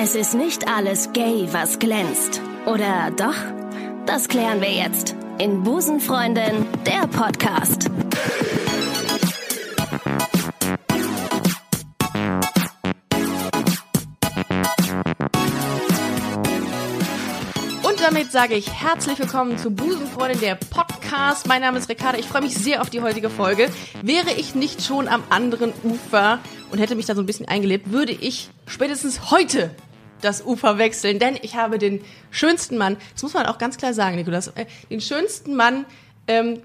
Es ist nicht alles gay, was glänzt. Oder doch? Das klären wir jetzt in Busenfreundin, der Podcast. Und damit sage ich herzlich willkommen zu Busenfreundin, der Podcast. Mein Name ist Ricarda. Ich freue mich sehr auf die heutige Folge. Wäre ich nicht schon am anderen Ufer und hätte mich da so ein bisschen eingelebt, würde ich spätestens heute das Ufer wechseln, denn ich habe den schönsten Mann, das muss man auch ganz klar sagen, Nikolas, äh, den schönsten Mann ähm,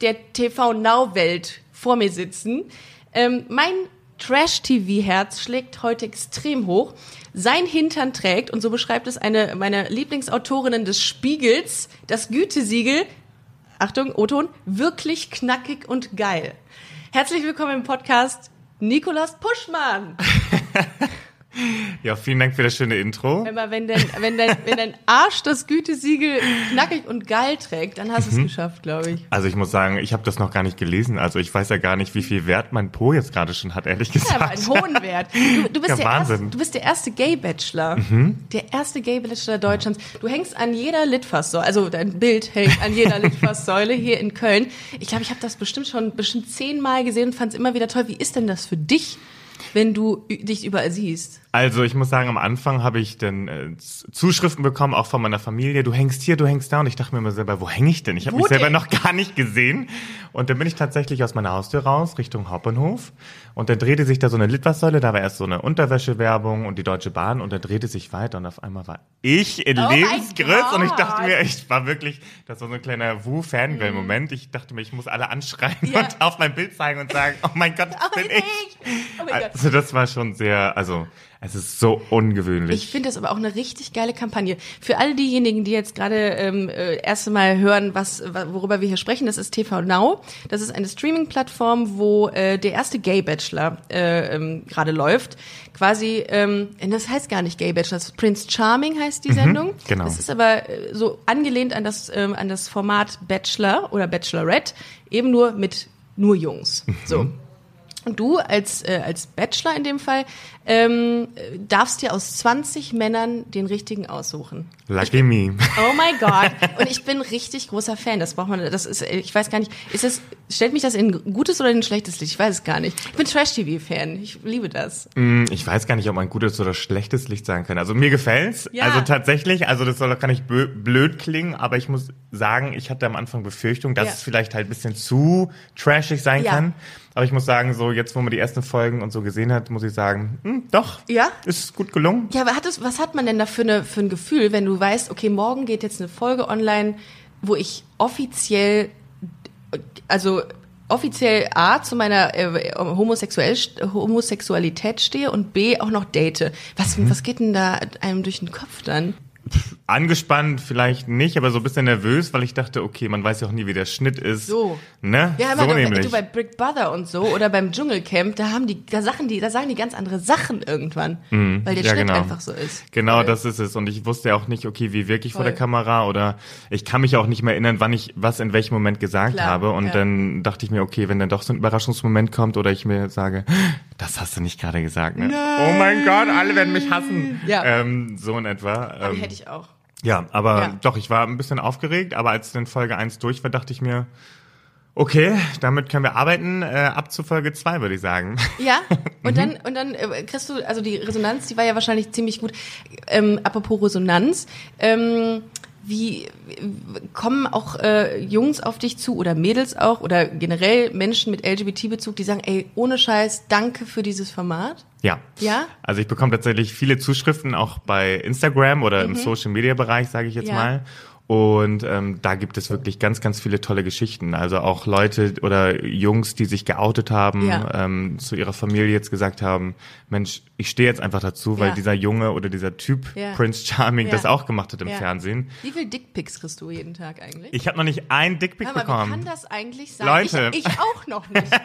der TV-Now-Welt vor mir sitzen. Ähm, mein Trash-TV-Herz schlägt heute extrem hoch. Sein Hintern trägt, und so beschreibt es eine meiner Lieblingsautorinnen des Spiegels, das Gütesiegel, Achtung, O-Ton, wirklich knackig und geil. Herzlich willkommen im Podcast Nikolas Puschmann. Ja, vielen Dank für das schöne Intro. Aber wenn dein, wenn dein, wenn dein Arsch das Gütesiegel knackig und geil trägt, dann hast du es geschafft, glaube ich. Also ich muss sagen, ich habe das noch gar nicht gelesen. Also ich weiß ja gar nicht, wie viel Wert mein Po jetzt gerade schon hat, ehrlich Ja, aber gesagt. einen hohen Wert. Du, du, bist, Ja, der erste, Wahnsinn. du bist der erste Gay-Bachelor. Der erste Gay-Bachelor Deutschlands. Du hängst an jeder Litfaßsäule, also dein Bild hängt an jeder Litfaßsäule hier in Köln. Ich glaube, ich habe das bestimmt schon bestimmt zehnmal gesehen und fand es immer wieder toll. Wie ist denn das für dich, wenn du dich überall siehst? Also ich muss sagen, am Anfang habe ich dann äh, Zuschriften bekommen, auch von meiner Familie. Du hängst hier, du hängst da. Und ich dachte mir immer selber, wo hänge ich denn? Ich habe mich selber denn? noch gar nicht gesehen. Und dann bin ich tatsächlich aus meiner Haustür raus, Richtung Hauptbahnhof. Und dann drehte sich da so eine Litfaßsäule. Da war erst so eine Unterwäschewerbung und die Deutsche Bahn. Und dann drehte sich weiter. Und auf einmal war ich in Oh Lebensgröße. Und ich dachte mir, ich war wirklich, das war so ein kleiner Wu-Fangirl-Moment. Ich dachte mir, ich muss alle anschreien Mhm. Ja. und auf mein Bild zeigen und sagen, oh mein Gott, das Oh, bin ich. ich. Oh. Also das war schon sehr, also es ist so ungewöhnlich. Ich finde das aber auch eine richtig geile Kampagne. Für all diejenigen, die jetzt gerade ähm, äh, erste Mal hören, was, wa- worüber wir hier sprechen, das ist TV Now. Das ist eine Streaming-Plattform, wo äh, der erste Gay Bachelor äh, ähm, gerade läuft. Quasi, ähm, das heißt gar nicht Gay Bachelor, das ist Prince Charming heißt die Sendung. genau. Das ist aber äh, so angelehnt an das ähm, an das Format Bachelor oder Bachelorette, eben nur mit nur Jungs. So. Und du als, äh, als Bachelor in dem Fall ähm, äh, darfst dir aus 20 Männern den richtigen aussuchen. Lucky me. Oh mein Gott. Und ich bin richtig großer Fan. Das braucht man, das ist, ich weiß gar nicht, ist es, stellt mich das in ein gutes oder in ein schlechtes Licht? Ich weiß es gar nicht. Ich bin Trash-TV-Fan. Ich liebe das. Hm, Ich weiß gar nicht, ob man gutes oder schlechtes Licht sagen kann. Also mir gefällt's. Ja. Also tatsächlich, also das soll auch gar nicht blöd klingen, aber ich muss sagen, ich hatte am Anfang Befürchtung, dass Ja. es vielleicht halt ein bisschen zu trashig sein Ja. kann. Aber ich muss sagen, so jetzt, wo man die ersten Folgen und so gesehen hat, muss ich sagen, hm, doch, Ja? ist gut gelungen. Ja, aber hat es, was hat man denn da für, eine, für ein Gefühl, wenn du weißt, okay, morgen geht jetzt eine Folge online, wo ich offiziell, also offiziell A zu meiner äh, homosexuell, Homosexualität stehe und B auch noch date. Was, Mhm. was geht denn da einem durch den Kopf dann? Angespannt vielleicht nicht, aber so ein bisschen nervös, weil ich dachte, okay, man weiß ja auch nie, wie der Schnitt ist. So. Ne? Ja, so du, nämlich. du bei Brick Brother und so oder beim Dschungelcamp, da haben die, da Sachen die, da sagen die ganz andere Sachen irgendwann, weil der ja, Schnitt genau. einfach so ist. Genau, Voll. das ist es. Und ich wusste ja auch nicht, okay, wie wirklich vor der Kamera oder ich kann mich auch nicht mehr erinnern, wann ich was in welchem Moment gesagt Klar, habe. Und ja. dann dachte ich mir, okay, wenn dann doch so ein Überraschungsmoment kommt oder ich mir sage, das hast du nicht gerade gesagt, ne? Oh mein Gott, alle werden mich hassen. Ja. Ähm, so in etwa. Ähm, hätte ich auch. ja, aber Ja. doch, ich war ein bisschen aufgeregt, aber als dann Folge 1 durch war, dachte ich mir, okay, damit können wir arbeiten. Äh, ab zu Folge 2, würde ich sagen. Ja, und Mhm. dann, und dann äh, kriegst du, also die Resonanz, die war ja wahrscheinlich ziemlich gut. Ähm, apropos Resonanz, ähm, wie wie- kommen auch äh, Jungs auf dich zu oder Mädels auch oder generell Menschen mit LGBT-Bezug, die sagen, ey, ohne Scheiß, danke für dieses Format? Ja. Ja? Also ich bekomme tatsächlich viele Zuschriften auch bei Instagram oder im Social Media Bereich, sage ich jetzt Mhm. Ja. mal. Und ähm, da gibt es wirklich ganz, ganz viele tolle Geschichten. Also auch Leute oder Jungs, die sich geoutet haben, Ja. ähm, zu ihrer Familie jetzt gesagt haben, Mensch, ich stehe jetzt einfach dazu, weil Ja. dieser Junge oder dieser Typ, Ja. Prince Charming, das auch gemacht hat im. Fernsehen. Wie viel Dickpics kriegst du jeden Tag eigentlich? Ich habe noch nicht ein Dickpic Hör mal, wie bekommen. kann das eigentlich sein? Leute. Ich, ich auch noch nicht.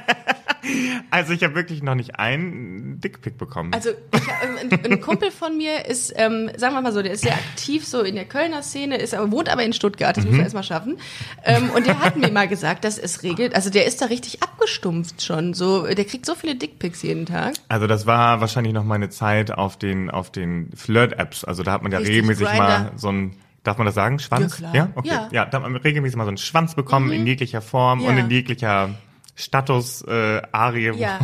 Also ich habe wirklich noch nicht einen Dickpick bekommen. Also ich, ähm, ein, ein Kumpel von mir ist, ähm, sagen wir mal so, der ist sehr aktiv so in der Kölner Szene, ist aber wohnt aber in Stuttgart, das muss er erstmal schaffen. Ähm, und der hat mir mal gesagt, dass es regelt, also der ist da richtig abgestumpft schon. So, der kriegt so viele Dickpics jeden Tag. Also das war wahrscheinlich noch meine Zeit auf den auf den Flirt-Apps. Also da hat man ja Richtig, regelmäßig Grindr. mal so ein Darf man das sagen? Schwanz? Ja, klar. Okay. Ja. Ja. da hat man regelmäßig mal so einen Schwanz bekommen in jeglicher Form Ja. und in jeglicher Status äh, Arie. Ja,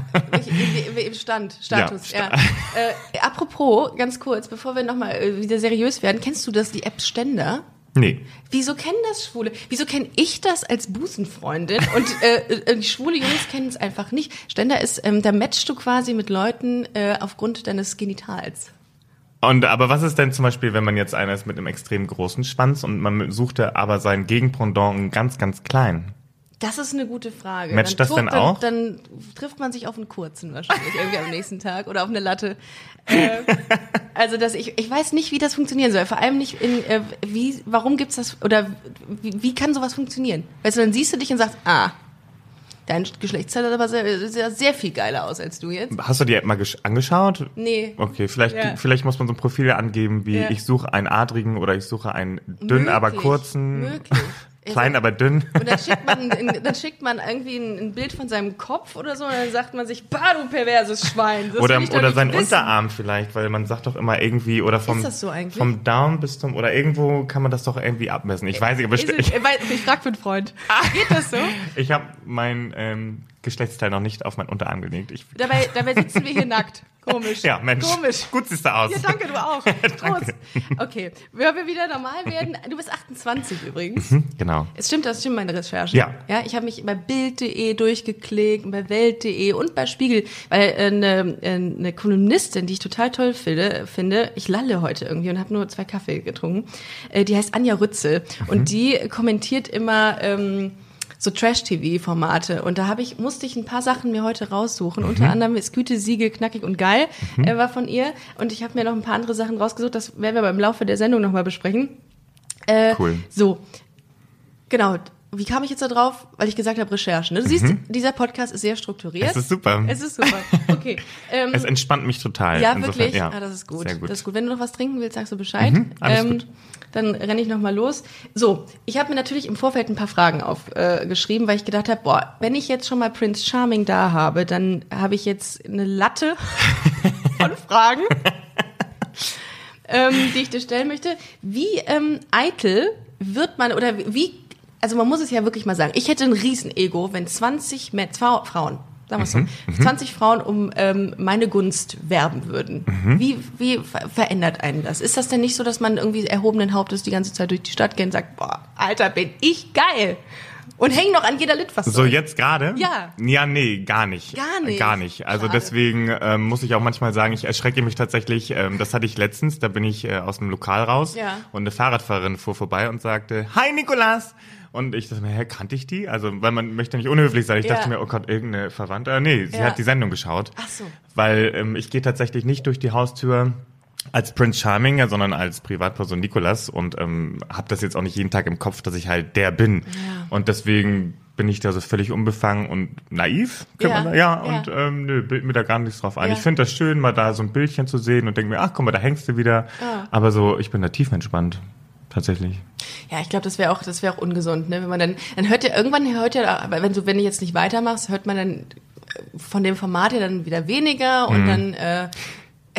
im Stand, Status, ja. Ja, Äh, apropos, ganz kurz, bevor wir nochmal äh, wieder seriös werden, kennst du das, die App Ständer? Nee. Wieso kennen das Schwule? Wieso kenne ich das als Busenfreundin? Und äh, äh, die schwule Jungs kennen es einfach nicht. Ständer ist, ähm, da matchst du quasi mit Leuten äh, aufgrund deines Genitals. Und aber was ist denn zum Beispiel, wenn man jetzt einer ist mit einem extrem großen Schwanz und man suchte aber sein Gegenpendant einen ganz, ganz klein? Das ist eine gute Frage. Matcht das denn auch? Dann, trifft man sich auf einen kurzen wahrscheinlich irgendwie am nächsten Tag oder auf eine Latte. Äh, also dass ich, ich weiß nicht, wie das funktionieren soll. Vor allem nicht in äh, wie, warum gibt's das oder wie, wie kann sowas funktionieren? Weißt du, dann siehst du dich und sagst, ah, dein Geschlechtsteil sieht aber sehr, sehr, sehr viel geiler aus als du jetzt. Hast du die App mal gesch- angeschaut? Nee. Okay, vielleicht, Ja. vielleicht muss man so ein Profil angeben, wie Ja. ich suche einen adrigen oder ich suche einen dünn, aber Möglich, kurzen, möglich. Klein, aber dünn. Und dann schickt man, dann schickt man irgendwie ein, Bild von seinem Kopf oder so und dann sagt man sich, bah, du perverses Schwein. Das Oder, oder sein wissen. Unterarm vielleicht, weil man sagt doch immer irgendwie, oder vom, so vom Daumen bis zum, oder irgendwo kann man das doch irgendwie abmessen. Ich weiß nicht, aber Ist ich, ich, äh, ich frag für einen Freund. Geht das so? ich habe mein ähm, Geschlechtsteil noch nicht auf meinen Unterarm gelegt. Ich, Dabei, dabei sitzen wir hier nackt. Komisch. ja, Mensch. Komisch. Gut siehst du aus. Ja, danke, du auch. Prost. Okay, wenn wir wieder normal werden. Du bist 28 übrigens. Genau. Es stimmt, das stimmt meine Recherche. Ja. Ja, ich habe mich bei Bild.de durchgeklickt, bei Welt.de und bei Spiegel, weil äh, eine, äh, eine Kolumnistin, die ich total toll finde, finde, ich lalle heute irgendwie und habe nur zwei Kaffee getrunken, äh, die heißt Anja Rützel und die kommentiert immer ähm, so Trash-TV-Formate und da habe ich musste ich ein paar Sachen mir heute raussuchen. Unter anderem ist Gütesiegel knackig und geil äh, war von ihr und ich habe mir noch ein paar andere Sachen rausgesucht. Das werden wir beim Laufe der Sendung nochmal besprechen. Äh, Cool. So, genau. Wie kam ich jetzt da drauf? Weil ich gesagt habe Recherchen. Ne? Du siehst, dieser Podcast ist sehr strukturiert. Es ist super. Es ist super. Okay. Ähm, Es entspannt mich total. ja, Insofern, wirklich. Ja, ah, das ist gut. Gut. Das ist gut. Wenn du noch was trinken willst, sagst du Bescheid. Mhm, alles gut. Dann renne ich noch mal los. So, ich habe mir natürlich im Vorfeld ein paar Fragen aufgeschrieben, äh, weil ich gedacht habe, boah, wenn ich jetzt schon mal Prince Charming da habe, dann habe ich jetzt eine Latte von Fragen, ähm, die ich dir stellen möchte. Wie ähm, eitel wird man oder wie, also man muss es ja wirklich mal sagen, ich hätte ein Riesenego, wenn 20 Mä- zwei Frauen, sagen wir es so, Mhm, 20 Frauen um ähm, meine Gunst werben würden. Mhm. Wie, wie ver verändert einen das? Ist das denn nicht so, dass man irgendwie erhobenen Hauptes die ganze Zeit durch die Stadt geht und sagt, boah, Alter, bin ich geil? Und häng noch an jeder Litfaßsäule. So jetzt gerade? Ja. Ja, nee, gar nicht. Gar nicht. Gar nicht. Also Schade. deswegen ähm, muss ich auch manchmal sagen, ich erschrecke mich tatsächlich. Ähm, das hatte ich letztens. Da bin ich äh, aus dem Lokal raus Ja. und eine Fahrradfahrerin fuhr vorbei und sagte: Hi Nikolas. Und ich dachte mir, hä, kannte ich die? Also, weil man möchte nicht unhöflich sein. Ich Ja. dachte mir, oh Gott, irgendeine Verwandte. Nee, sie Ja. hat die Sendung geschaut. Ach so. Weil ähm, ich gehe tatsächlich nicht durch die Haustür als Prince Charming, sondern als Privatperson Nikolas und ähm, habe das jetzt auch nicht jeden Tag im Kopf, dass ich halt der bin. Ja. Und deswegen bin ich da so völlig unbefangen und naiv. Ja, da- ja, ja. und ähm, nö, bild mir da gar nichts drauf ein. Ja. Ich finde das schön, mal da so ein Bildchen zu sehen und denke mir, ach guck mal, da hängst du wieder. Ah. Aber so, ich bin da tiefenentspannt. Tatsächlich. Ja, ich glaube, das wäre auch, das wäre auch ungesund, ne? Wenn man dann, dann hört ja irgendwann hört ja, wenn du, wenn du jetzt nicht weitermachst, hört man dann äh, von dem Format ja dann wieder weniger Mhm. und dann äh, äh,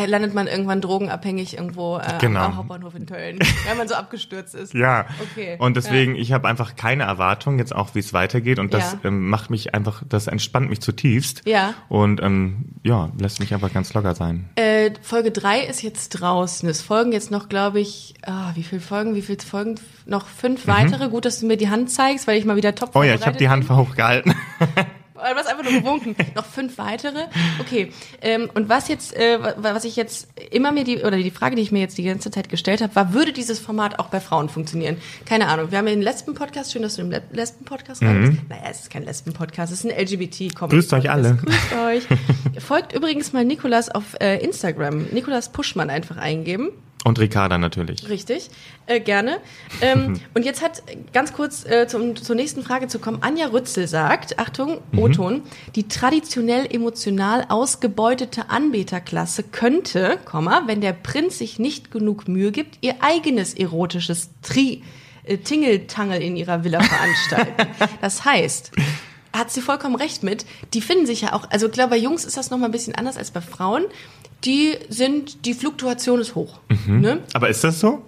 landet man irgendwann drogenabhängig irgendwo äh, Genau. am Hauptbahnhof in Köln, weil man so abgestürzt ist. Ja. Okay. Und deswegen, ich habe einfach keine Erwartung jetzt auch, wie es weitergeht. Und das Ja. ähm, macht mich einfach, das entspannt mich zutiefst. Ja. Und ähm, ja, lässt mich einfach ganz locker sein. Äh, Folge drei ist jetzt draußen. Es folgen jetzt noch, glaube ich, ah, wie viele Folgen, wie viele Folgen? Noch fünf weitere. Gut, dass du mir die Hand zeigst, weil ich mal wieder top Mhm. Oh ja, ich habe die Hand hochgehalten. Du hast einfach nur gewunken. Noch fünf weitere. Okay. Ähm, und was jetzt, äh, wa- was ich jetzt immer mir die, oder die Frage, die ich mir jetzt die ganze Zeit gestellt habe, war, würde dieses Format auch bei Frauen funktionieren? Keine Ahnung. Wir haben ja den Lesben-Podcast. Schön, dass du im Le Lesben-Podcast rein bist. Naja, es ist kein Lesben-Podcast, es ist ein LGBT-Comedy. Mhm. Grüßt euch alle. Grüßt euch. Folgt übrigens mal Nikolas auf äh, Instagram. Nikolas Puschmann einfach eingeben. Und Ricarda natürlich. Richtig, äh, gerne. Ähm, und jetzt hat ganz kurz äh, zum, zur nächsten Frage zu kommen. Anja Rützel sagt, Achtung, O-Ton, die traditionell emotional ausgebeutete Anbeterklasse könnte, Komma, wenn der Prinz sich nicht genug Mühe gibt, ihr eigenes erotisches Tri äh, Tingeltangel in ihrer Villa veranstalten. das heißt, hat sie vollkommen recht mit. Die finden sich ja auch, also ich glaube, bei Jungs ist das noch mal ein bisschen anders als bei Frauen. Die sind, die Fluktuation ist hoch. Ne? Aber ist das so?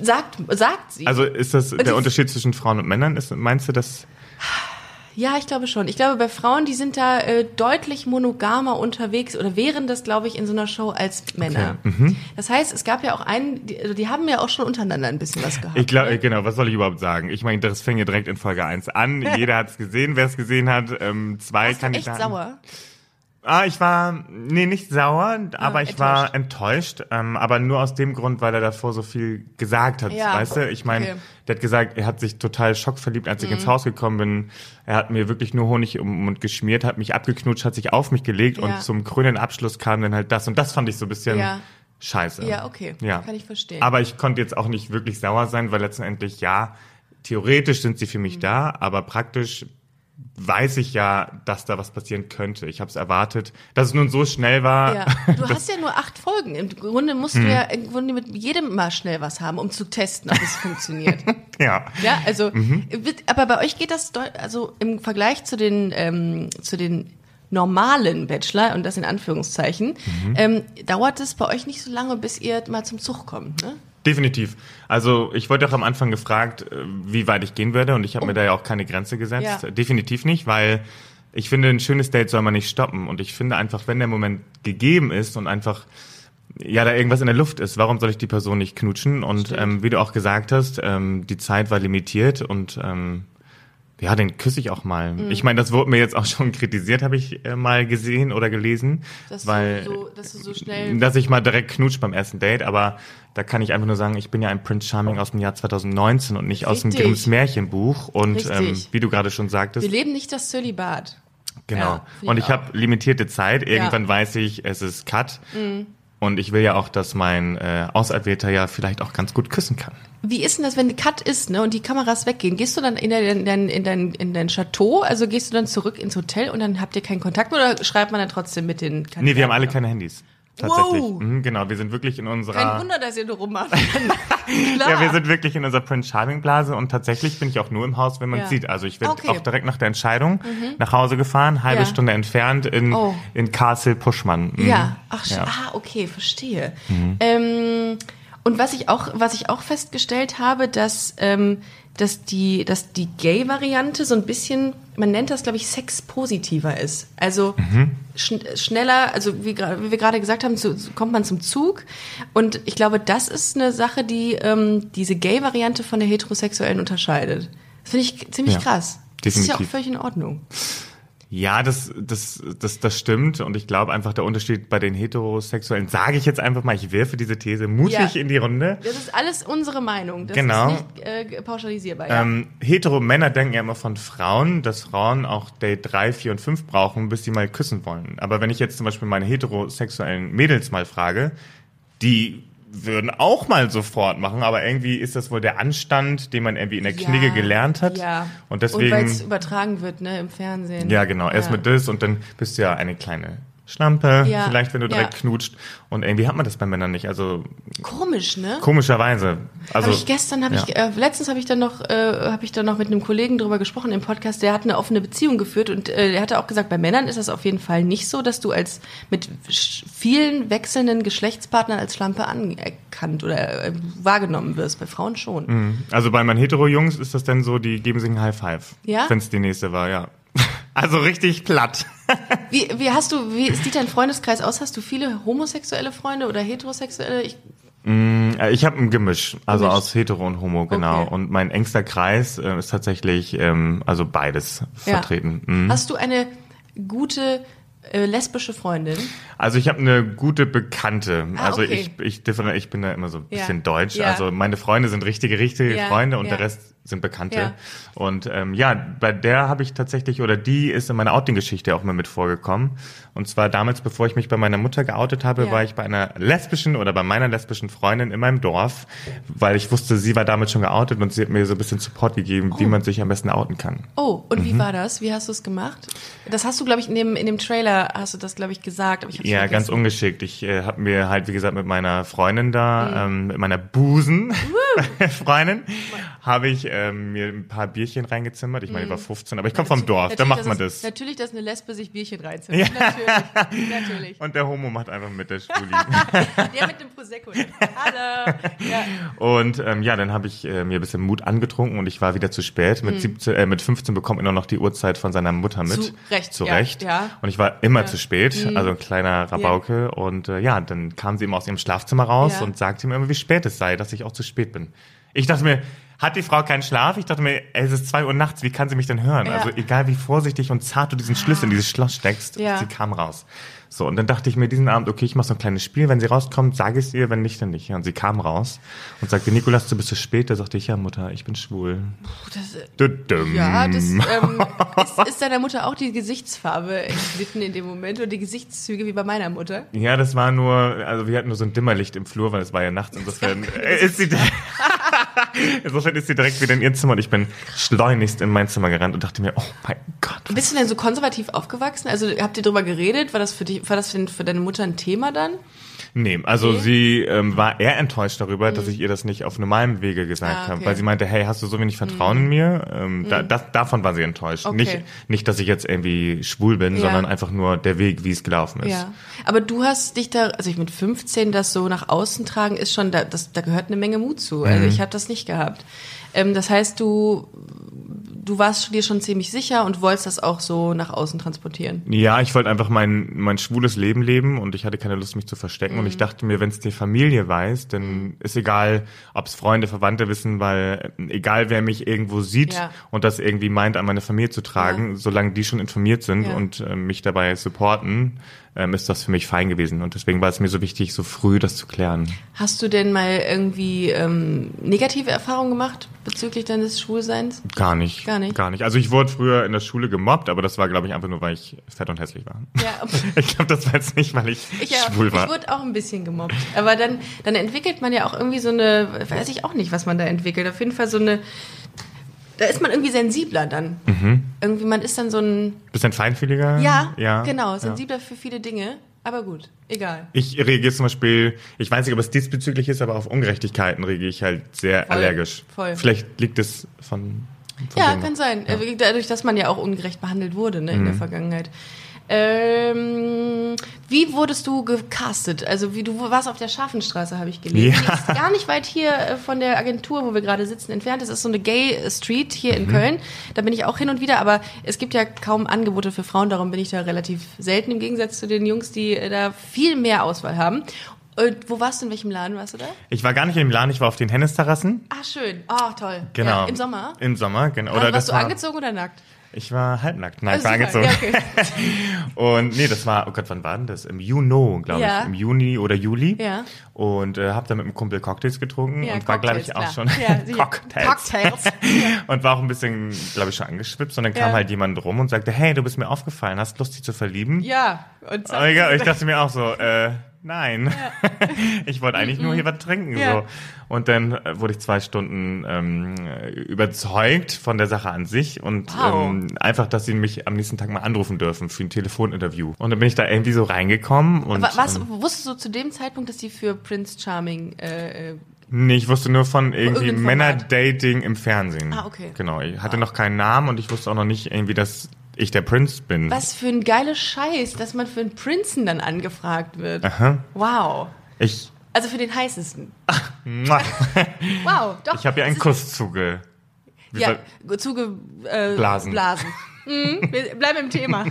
Sagt, sagt sie. Also ist das der Unterschied zwischen Frauen und Männern? Ist, meinst du das? ja, ich glaube schon. Ich glaube, bei Frauen, die sind da äh, deutlich monogamer unterwegs oder wären das, glaube ich, in so einer Show als Männer. Mhm. Das heißt, es gab ja auch einen, die, also die haben ja auch schon untereinander ein bisschen was gehabt. Ich glaube, genau, was soll ich überhaupt sagen? Ich meine, das fing ja direkt in Folge 1 an. Jeder hat es gesehen, wer es gesehen hat. Ähm, zwei Warst du echt Kandidaten. sauer? Ah, ich war, nee, nicht sauer, aber ich war enttäuscht. Ähm, aber nur aus dem Grund, weil er davor so viel gesagt hat, Ja, weißt du? Ich meine, okay. der hat gesagt, er hat sich total schockverliebt, als ich ins Haus gekommen bin. Er hat mir wirklich nur Honig um den Mund geschmiert, hat mich abgeknutscht, hat sich auf mich gelegt Ja. und zum krönenden Abschluss kam dann halt das. Und das fand ich so ein bisschen Ja. scheiße. Ja, okay. Ja. Kann ich verstehen. Aber ich konnte jetzt auch nicht wirklich sauer sein, weil letztendlich, ja, theoretisch sind sie für Mhm. mich da, aber praktisch weiß ich ja, dass da was passieren könnte. Ich habe es erwartet, dass es nun so schnell war. Ja. Du hast ja nur acht Folgen. Im Grunde musst du ja im Grunde mit jedem mal schnell was haben, um zu testen, ob es funktioniert. ja. Ja, also, Mhm. aber bei euch geht das, also im Vergleich zu den, ähm, zu den normalen Bachelor, und das in Anführungszeichen, Mhm. ähm, dauert es bei euch nicht so lange, bis ihr mal zum Zug kommt, ne? Definitiv. Also ich wurde auch am Anfang gefragt, äh, wie weit ich gehen würde und ich habe mir da ja auch keine Grenze gesetzt. Ja. Definitiv nicht, weil ich finde, ein schönes Date soll man nicht stoppen und ich finde einfach, wenn der Moment gegeben ist und einfach ja da irgendwas in der Luft ist, warum soll ich die Person nicht knutschen? Und ähm, wie du auch gesagt hast, ähm, die Zeit war limitiert und ähm, ja, den küsse ich auch mal. Mhm. Ich meine, das wurde mir jetzt auch schon kritisiert, habe ich äh, mal gesehen oder gelesen, Dass, weil du so, dass du so schnell. dass ich mal direkt knutscht beim ersten Date, aber da kann ich einfach nur sagen, ich bin ja ein Prince Charming aus dem Jahr 2019 und nicht aus dem Richtig. Grimms Märchenbuch. Und Richtig. ähm, wie du gerade schon sagtest, wir leben nicht das Zölibat. genau. Ja, und ich habe limitierte Zeit. Irgendwann Ja. Mhm. weiß ich, es ist Cut. Und ich will ja auch, dass mein äh, Auserwählter ja vielleicht auch ganz gut küssen kann. Wie ist denn das, wenn Cut ist, ne, und die Kameras weggehen? Gehst du dann in dein, in dein, in dein, in dein Chateau, also gehst du dann zurück ins Hotel und dann habt ihr keinen Kontakt mehr oder schreibt man dann trotzdem mit den Kandidaten? Nee, wir haben alle keine Handys. Tatsächlich. Wow. Mhm, genau, wir sind wirklich in unserer. Kein Wunder, dass ihr nur rummacht. Ja, wir sind wirklich in unserer Prince Charming Blase und tatsächlich bin ich auch nur im Haus, wenn man Ja. sieht. Also ich bin Okay. Mhm. auch direkt nach der Entscheidung nach Hause gefahren, halbe Ja. Stunde entfernt in, Oh. in Castle Puschmann. Mhm. Ja, ach, Ja. Mhm. ah, okay, verstehe. Ähm, und was ich auch, was ich auch festgestellt habe, dass, ähm, dass die, dass die Gay-Variante so ein bisschen, man nennt das, glaube ich, sexpositiver ist. Also Mhm. schn schneller, also wie, wie wir gerade gesagt haben, zu, kommt man zum Zug. Und ich glaube, das ist eine Sache, die ähm, diese Gay-Variante von der heterosexuellen unterscheidet. Das finde ich ziemlich Ja, krass. Das ist ja auch definitiv. völlig in Ordnung. Ja, das, das, das, das stimmt. Und ich glaube einfach, der Unterschied bei den Heterosexuellen, sage ich jetzt einfach mal, ich werfe diese These mutig Ja. in die Runde. Das ist alles unsere Meinung. Das Genau. ist nicht äh, pauschalisierbar. Ja. Ähm, hetero Männer denken ja immer von Frauen, dass Frauen auch Date 3, 4 und 5 brauchen, bis sie mal küssen wollen. Aber wenn ich jetzt zum Beispiel meine heterosexuellen Mädels mal frage, die würden auch mal sofort machen, aber irgendwie ist das wohl der Anstand, den man irgendwie in der Ja, Knigge gelernt hat. Ja. Und weil deswegen, es übertragen wird, ne, im Fernsehen. ja genau, erst mit das und dann bist du ja eine kleine Schlampe, Ja, vielleicht wenn du direkt ja. knutscht. Und irgendwie hat man das bei Männern nicht. Also Komisch, ne? komischerweise. Also habe ich gestern, habe ja. ich, äh, letztens habe ich dann noch, äh, habe ich dann noch mit einem Kollegen drüber gesprochen im Podcast. Der hat eine offene Beziehung geführt und äh, der hatte auch gesagt, bei Männern ist das auf jeden Fall nicht so, dass du als mit vielen wechselnden Geschlechtspartnern als Schlampe anerkannt oder äh, wahrgenommen wirst. Bei Frauen schon. Also bei meinen Hetero-Jungs ist das dann so, die geben sich einen High Five. Ja? Wenn es die nächste war, ja. Also richtig platt. Wie, wie hast du, wie sieht dein Freundeskreis aus? Hast du viele homosexuelle Freunde oder heterosexuelle? Ich, Äh, Ich habe ein Gemisch, also Gemisch. aus Hetero und Homo, genau. Okay. Und mein engster Kreis äh, ist tatsächlich ähm, also beides Ja. vertreten. Mhm. Hast du eine gute äh, lesbische Freundin? Also ich habe eine gute Bekannte. Ah, also okay. ich, ich, ich bin da immer so ein Ja. bisschen deutsch. Ja. Also meine Freunde sind richtige, richtige Freunde und der Rest sind Bekannte. Ja. Und ähm, ja, bei der habe ich tatsächlich, oder die ist in meiner Outing-Geschichte auch mal mit vorgekommen. Und zwar damals, bevor ich mich bei meiner Mutter geoutet habe, Ja. war ich bei einer lesbischen oder bei meiner lesbischen Freundin in meinem Dorf, weil ich wusste, sie war damals schon geoutet und sie hat mir so ein bisschen Support gegeben, wie man sich am besten outen kann. Oh, und Mhm. wie war das? Wie hast du es gemacht? Das hast du, glaube ich, in dem, in dem Trailer hast du das, glaube ich, gesagt. Aber ich Ja, vergessen. ganz ungeschickt. Ich äh, habe mir halt, wie gesagt, mit meiner Freundin da, Mhm. ähm, mit meiner Busen-Freundin, habe ich ähm, mir ein paar Bierchen reingezimmert. Ich meine, ich war 15, aber ich komme vom Dorf, da Mhm. Macht man das. Natürlich, dass eine Lesbe sich Bierchen reinzieht. Natürlich, natürlich. Und der Homo macht einfach mit der Schwuli. Der mit dem Prosecco. Hallo. Ja. und ähm, ja, dann habe ich äh, mir ein bisschen Mut angetrunken und ich war wieder zu spät. Mit, 17, äh, mit 15 bekommt man noch die Uhrzeit von seiner Mutter mit. Mhm. Zu Recht, Zu ja, Recht. ja. Mhm. Und ich war immer zu spät, also ein kleiner Rabauke. Und äh, ja, dann kam sie immer aus ihrem Schlafzimmer raus Ja. und sagte mir immer, wie spät es sei, dass ich auch zu spät bin. Ich dachte mir, hat die Frau keinen Schlaf? Ich dachte mir, ey, es ist zwei Uhr nachts, wie kann sie mich denn hören? Ja. Also egal wie vorsichtig und zart du diesen Schlüssel in dieses Schloss steckst, Ja. sie kam raus. So, und dann dachte ich mir diesen Abend, okay, ich mache so ein kleines Spiel, wenn sie rauskommt, sage ich es ihr, wenn nicht, dann nicht. Und sie kam raus und sagte, Nikolas, du bist zu spät. Da sagte ich, ja, Mutter, ich bin schwul. Das, Düdüm. ja, das ähm, ist, ist deiner Mutter auch die Gesichtsfarbe entglitten in dem Moment oder die Gesichtszüge wie bei meiner Mutter? Ja, das war nur, also wir hatten nur so ein Dimmerlicht im Flur, weil es war ja nachts. Insofern äh, ist sie, insofern ist sie direkt wieder in ihr Zimmer und ich bin schleunigst in mein Zimmer gerannt und dachte mir, oh mein Gott. Bist du denn so konservativ aufgewachsen? Also habt ihr drüber geredet? War das für dich, war das für, für deine Mutter ein Thema dann? Nee, also Nee? sie ähm, war eher enttäuscht darüber, dass ich ihr das nicht auf normalem Wege gesagt Ah, okay. habe, weil sie meinte, hey, hast du so wenig Vertrauen in mir? Ähm, da, das, davon war sie enttäuscht. Okay. Nicht, nicht, dass ich jetzt irgendwie schwul bin, Ja. sondern einfach nur der Weg, wie es gelaufen ist. Ja. Aber du hast dich da, also ich mit 15 das so nach außen tragen, ist schon, da, das, da gehört eine Menge Mut zu. Also ich habe das nicht gehabt. Ähm, das heißt, du, du warst dir schon ziemlich sicher und wolltest das auch so nach außen transportieren. Ja, ich wollte einfach mein, mein schwules Leben leben und ich hatte keine Lust, mich zu verstecken. Mhm. Und ich dachte mir, wenn es die Familie weiß, dann ist egal, ob es Freunde, Verwandte wissen, weil äh, egal wer mich irgendwo sieht Ja. und das irgendwie meint, an meine Familie zu tragen, solange die schon informiert sind Ja. und äh, mich dabei supporten, ähm, ist das für mich fein gewesen. Und deswegen war es mir so wichtig, so früh das zu klären. Hast du denn mal irgendwie ähm, negative Erfahrungen gemacht bezüglich deines Schwulseins? Gar nicht. Gar nicht? Gar nicht. Also ich wurde früher in der Schule gemobbt, aber das war, glaube ich, einfach nur, weil ich fett und hässlich war. Ja, Ich glaube, das war jetzt nicht, weil ich, Ich, ja, schwul war. ich wurde auch ein bisschen gemobbt. Aber dann, dann entwickelt man ja auch irgendwie so eine, weiß ich auch nicht, was man da entwickelt. Auf jeden Fall so eine, da ist man irgendwie sensibler dann. Irgendwie, man ist dann so ein, Bisschen feinfühliger? ja, ja genau, ja. sensibler für viele Dinge. Aber gut, egal. Ich reagiere zum Beispiel, ich weiß nicht, ob es diesbezüglich ist, aber auf Ungerechtigkeiten reagiere ich halt sehr Voll, allergisch. voll. Vielleicht liegt es von, von Ja, kann sein. Äh, Dadurch, dass man ja auch ungerecht behandelt wurde ne, in Mhm. der Vergangenheit. Ähm, wie wurdest du gecastet? Also wie du warst auf der Scharfenstraße, habe ich gelesen. Ja. Die ist gar nicht weit hier äh, von der Agentur, wo wir gerade sitzen, entfernt. Das ist so eine Gay Street hier Mhm. in Köln. Da bin ich auch hin und wieder, aber es gibt ja kaum Angebote für Frauen, darum bin ich da relativ selten im Gegensatz zu den Jungs, die äh, da viel mehr Auswahl haben. Und wo warst du, in welchem Laden warst du da? Ich war gar nicht im Laden, ich war auf den Hennisterrassen. Ah, schön. Oh, toll. Genau. Ja, Im Sommer? Im Sommer, genau. Oder Oder warst du war, angezogen oder nackt? Ich war halbnackt. Nein, Ah, ich war angezogen. Ja, okay. Und nee, das war, oh Gott, wann war denn das? Im Juni, glaube Ja. ich. Im Juni oder Juli. Ja. Und äh, habe da mit einem Kumpel Cocktails getrunken Ja, und war, glaube ich, Cocktails, auch schon klar. Sicher. Cocktails. Cocktails. und war auch ein bisschen, glaube ich, schon angeschwipst. Und dann kam halt jemand rum und sagte, hey, du bist mir aufgefallen, hast Lust, dich zu verlieben? Ja. Und Oh, egal, ich dachte mir auch so, äh, nein. ich wollte eigentlich nur hier was trinken. Ja. So. Und dann äh, wurde ich zwei Stunden ähm, überzeugt von der Sache an sich und Wow. ähm, einfach, dass sie mich am nächsten Tag mal anrufen dürfen für ein Telefoninterview. Und dann bin ich da irgendwie so reingekommen und Wa- Was, ähm, wusstest du zu dem Zeitpunkt, dass die für Prince Charming äh, äh, nee, ich wusste nur von irgendwie. Männerdating im Fernsehen. Ah, okay. Genau, ich hatte noch keinen Namen und ich wusste auch noch nicht irgendwie, dass ich der Prinz bin. was für ein geiler Scheiß, dass man für einen Prinzen dann angefragt wird. Aha. Wow. Ich, Also für den heißesten. Mua. Wow, doch. ich habe ja einen Kuss zuge. Ja, soll- zuge, äh, Blasen. Blasen. Mhm, wir bleiben im Thema.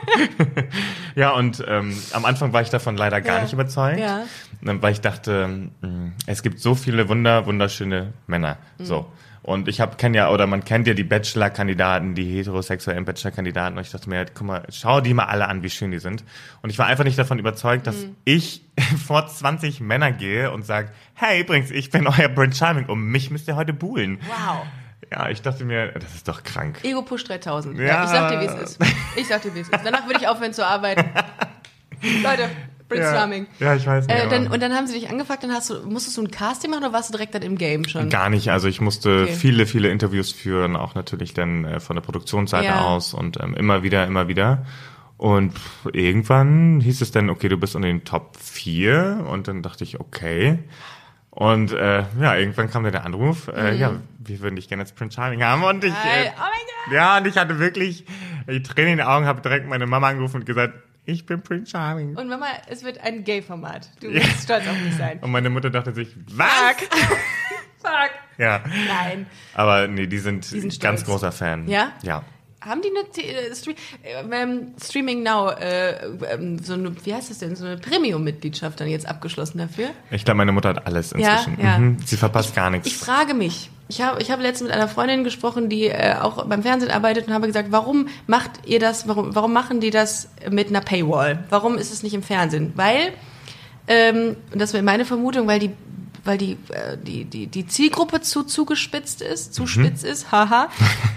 ja, und ähm, am Anfang war ich davon leider gar Ja. nicht überzeugt, Ja. ähm, weil ich dachte, mh, es gibt so viele wunder wunderschöne Männer. Mhm. So. Und ich habe kenn ja oder man kennt ja die Bachelor-Kandidaten, die heterosexuellen Bachelor-Kandidaten. Und ich dachte mir, guck mal, schau die mal alle an, wie schön die sind. Und ich war einfach nicht davon überzeugt, dass Mhm. ich vor 20 Männer gehe und sage, hey, übrigens, ich bin euer Prince Charming. Um mich müsst ihr heute buhlen. Wow. Ja, ich dachte mir, das ist doch krank. Ego Push 3000. Ja. Ja. ich sag dir, wie es ist. Ich sag dir, wie es ist. Danach würde ich aufhören zu arbeiten. Leute, Prince Ja. Ja, ich weiß nicht. Äh, dann, und dann haben sie dich angefragt, dann hast du, musstest du ein Casting machen oder warst du direkt dann im Game schon? Gar nicht. Also ich musste Okay. viele, viele Interviews führen, auch natürlich dann äh, von der Produktionsseite Ja. aus und ähm, immer wieder, immer wieder. Und irgendwann hieß es dann, okay, du bist unter den Top 4 und dann dachte ich, okay. Und äh, ja, irgendwann kam dann der Anruf, äh, ja, wir würden dich gerne als Prince Charming haben und ich, Mhm. Äh, Oh mein Gott. ja, und ich hatte wirklich die Tränen in den Augen, habe direkt meine Mama angerufen und gesagt, ich bin Prince Charming. Und Mama, es wird ein Gay-Format. Du wirst stolz auf mich sein. Und meine Mutter dachte sich, was? Fuck. Ja. Nein. Aber nee, die sind, sind ganz großer Fan. Ja? Ja. Haben die eine T- äh, Stream, äh, ähm, Streaming Now, äh, ähm, so eine, wie heißt das denn, so eine Premium-Mitgliedschaft dann jetzt abgeschlossen dafür? Ich glaube, meine Mutter hat alles Ja, inzwischen. ja. Mhm. Sie verpasst gar nichts. Ich frage mich, ich habe ich habe letztens mit einer Freundin gesprochen, die äh, auch beim Fernsehen arbeitet und habe gesagt, warum macht ihr das, warum, warum machen die das mit einer Paywall? Warum ist es nicht im Fernsehen? Weil, ähm, und das wäre meine Vermutung, weil die weil die, äh, die, die, die Zielgruppe zu zugespitzt ist, zu spitz ist, haha,